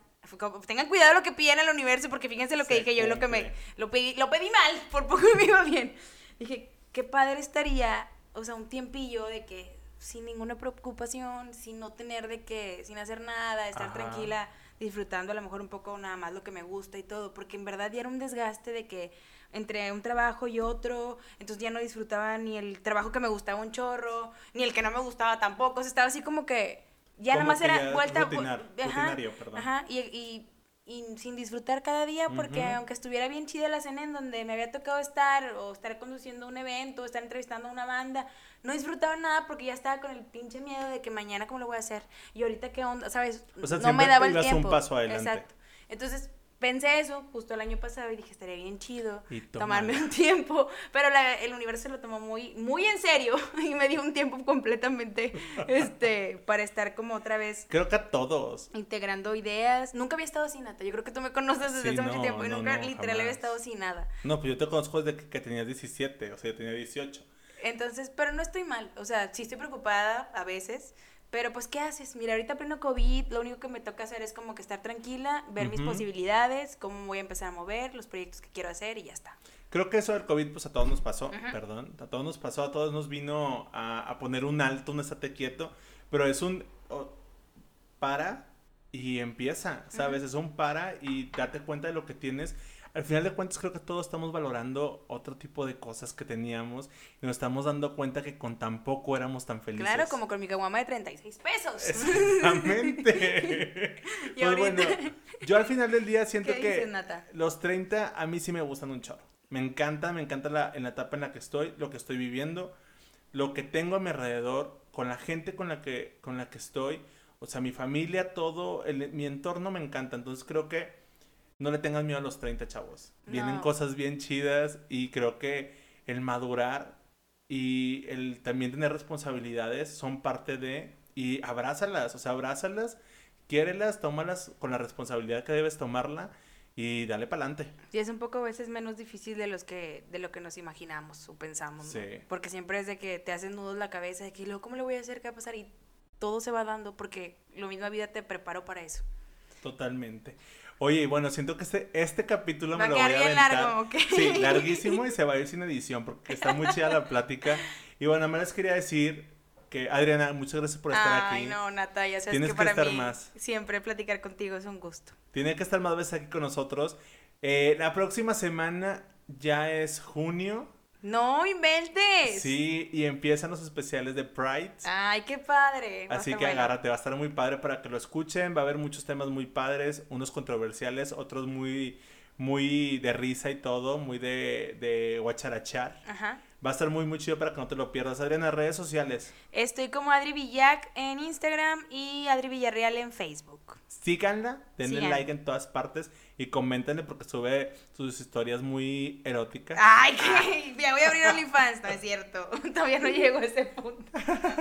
Tengan cuidado lo que piden al universo, porque fíjense lo que dije yo y lo que me. Lo pedí, lo pedí mal, por poco me iba bien. Dije, qué padre estaría, o sea, un tiempillo de que sin ninguna preocupación, sin no tener de que, sin hacer nada, estar Ajá. tranquila, disfrutando a lo mejor un poco nada más lo que me gusta y todo, porque en verdad ya era un desgaste de que entre un trabajo y otro, entonces ya no disfrutaba ni el trabajo que me gustaba un chorro, ni el que no me gustaba tampoco, o sea, estaba así como que ya nada más era vuelta rutinar- ajá, perdón. ajá, y, y, y sin disfrutar cada día, porque aunque estuviera bien chida la cena en donde me había tocado estar, o estar conduciendo un evento, o estar entrevistando a una banda, no disfrutaba nada porque ya estaba con el pinche miedo de que mañana cómo lo voy a hacer. Y ahorita qué onda, ¿sabes? O sea, no me daba el un tiempo. paso adelante. Exacto. Entonces pensé eso justo el año pasado y dije, estaría bien chido tomarme un tiempo, pero la- el universo lo tomó muy muy en serio y me dio un tiempo completamente este para estar como otra vez Creo que a todos. integrando ideas. Nunca había estado sin Nata. Yo creo que tú me conoces desde Sí, hace mucho tiempo y no, nunca no, literal había jamás. estado sin nada. No, pues yo te conozco desde que, que tenías 17, o sea, yo tenía 18. Entonces, pero no estoy mal. O sea, sí estoy preocupada a veces. Pero pues, ¿qué haces? Mira, ahorita pleno COVID, lo único que me toca hacer es como que estar tranquila, ver mis posibilidades, cómo voy a empezar a mover, los proyectos que quiero hacer y ya está. Creo que eso del COVID, pues a todos nos pasó, perdón, a todos nos pasó, a todos nos vino a, a poner un alto, un estate quieto, pero es un para y empieza, ¿sabes? Es un para y date cuenta de lo que tienes. Al final de cuentas creo que todos estamos valorando otro tipo de cosas que teníamos y nos estamos dando cuenta que con tan poco éramos tan felices. Claro, como con mi caguama de 36 pesos. Exactamente. Y pues bueno, yo al final del día siento ¿Qué que dices, Nata? los 30 a mí sí me gustan un chorro. Me encanta, me encanta la, en la etapa en la que estoy, lo que estoy viviendo, lo que tengo a mi alrededor, con la gente con la que, con la que estoy, o sea, mi familia, todo, el- mi entorno me encanta. Entonces creo que no le tengas miedo a los 30, chavos. Vienen cosas bien chidas y creo que el madurar y el también tener responsabilidades son parte de... Y abrázalas, o sea, abrázalas, quiérelas, tómalas con la responsabilidad que debes tomarla y dale para adelante. Y es un poco a veces menos difícil de los que de lo que nos imaginamos o pensamos, ¿no? Sí. Porque siempre es de que te hacen nudos la cabeza de que luego cómo le voy a hacer qué va a pasar y todo se va dando porque la misma vida te preparó para eso. Totalmente. Oye, bueno, siento que este, este capítulo Va me lo voy a aventar. largo, ¿ok? Sí, larguísimo y se va a ir sin edición porque está muy chida la plática. Y bueno, más les quería decir que, Adriana, muchas gracias por estar Ay, aquí. no, Nata, ya sabes Tienes que que para estar mí más. siempre platicar contigo es un gusto. Tiene que estar más veces aquí con nosotros. Eh, la próxima semana ya es junio. No inventes. Sí, y empiezan los especiales de Pride. Ay, qué padre. va Así que bueno. agárrate, va a estar muy padre para que lo escuchen. Va a haber muchos temas muy padres, unos controversiales, otros muy, muy de risa y todo, muy de, de guacharachar. Ajá. Va a estar muy, muy chido para que no te lo pierdas. Adriana, redes sociales. Estoy como Adri Villac en Instagram y Adri Villarreal en Facebook. Síganla, denle like en todas partes. Y coméntenle porque sube sus historias muy eróticas. Ay, que ya voy a abrir OnlyFans, no es cierto. Todavía no llego a ese punto.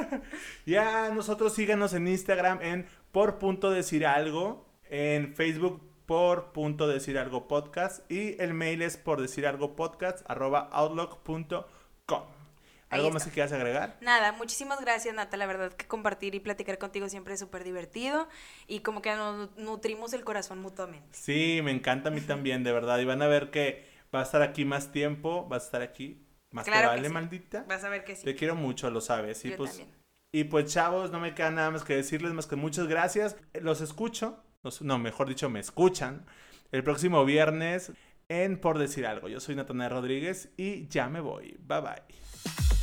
ya nosotros síganos en Instagram en por punto decir algo, en Facebook por punto decir algo podcast y el mail es por decir algo podcast arroba outlook.com. ¿Algo más que quieras agregar? Nada, muchísimas gracias, Nata. La verdad que compartir y platicar contigo siempre es súper divertido y como que nos nutrimos el corazón mutuamente. Sí, me encanta a mí también, de verdad. Y van a ver que va a estar aquí más tiempo, va a estar aquí más claro vale, maldita. Vas a ver que sí. Te quiero mucho, lo sabes. Y pues, Y pues, chavos, no me queda nada más que decirles más que muchas gracias. Los escucho, no, mejor dicho, me escuchan el próximo viernes en Por Decir Algo. Yo soy Natanael Rodríguez y ya me voy. Bye bye.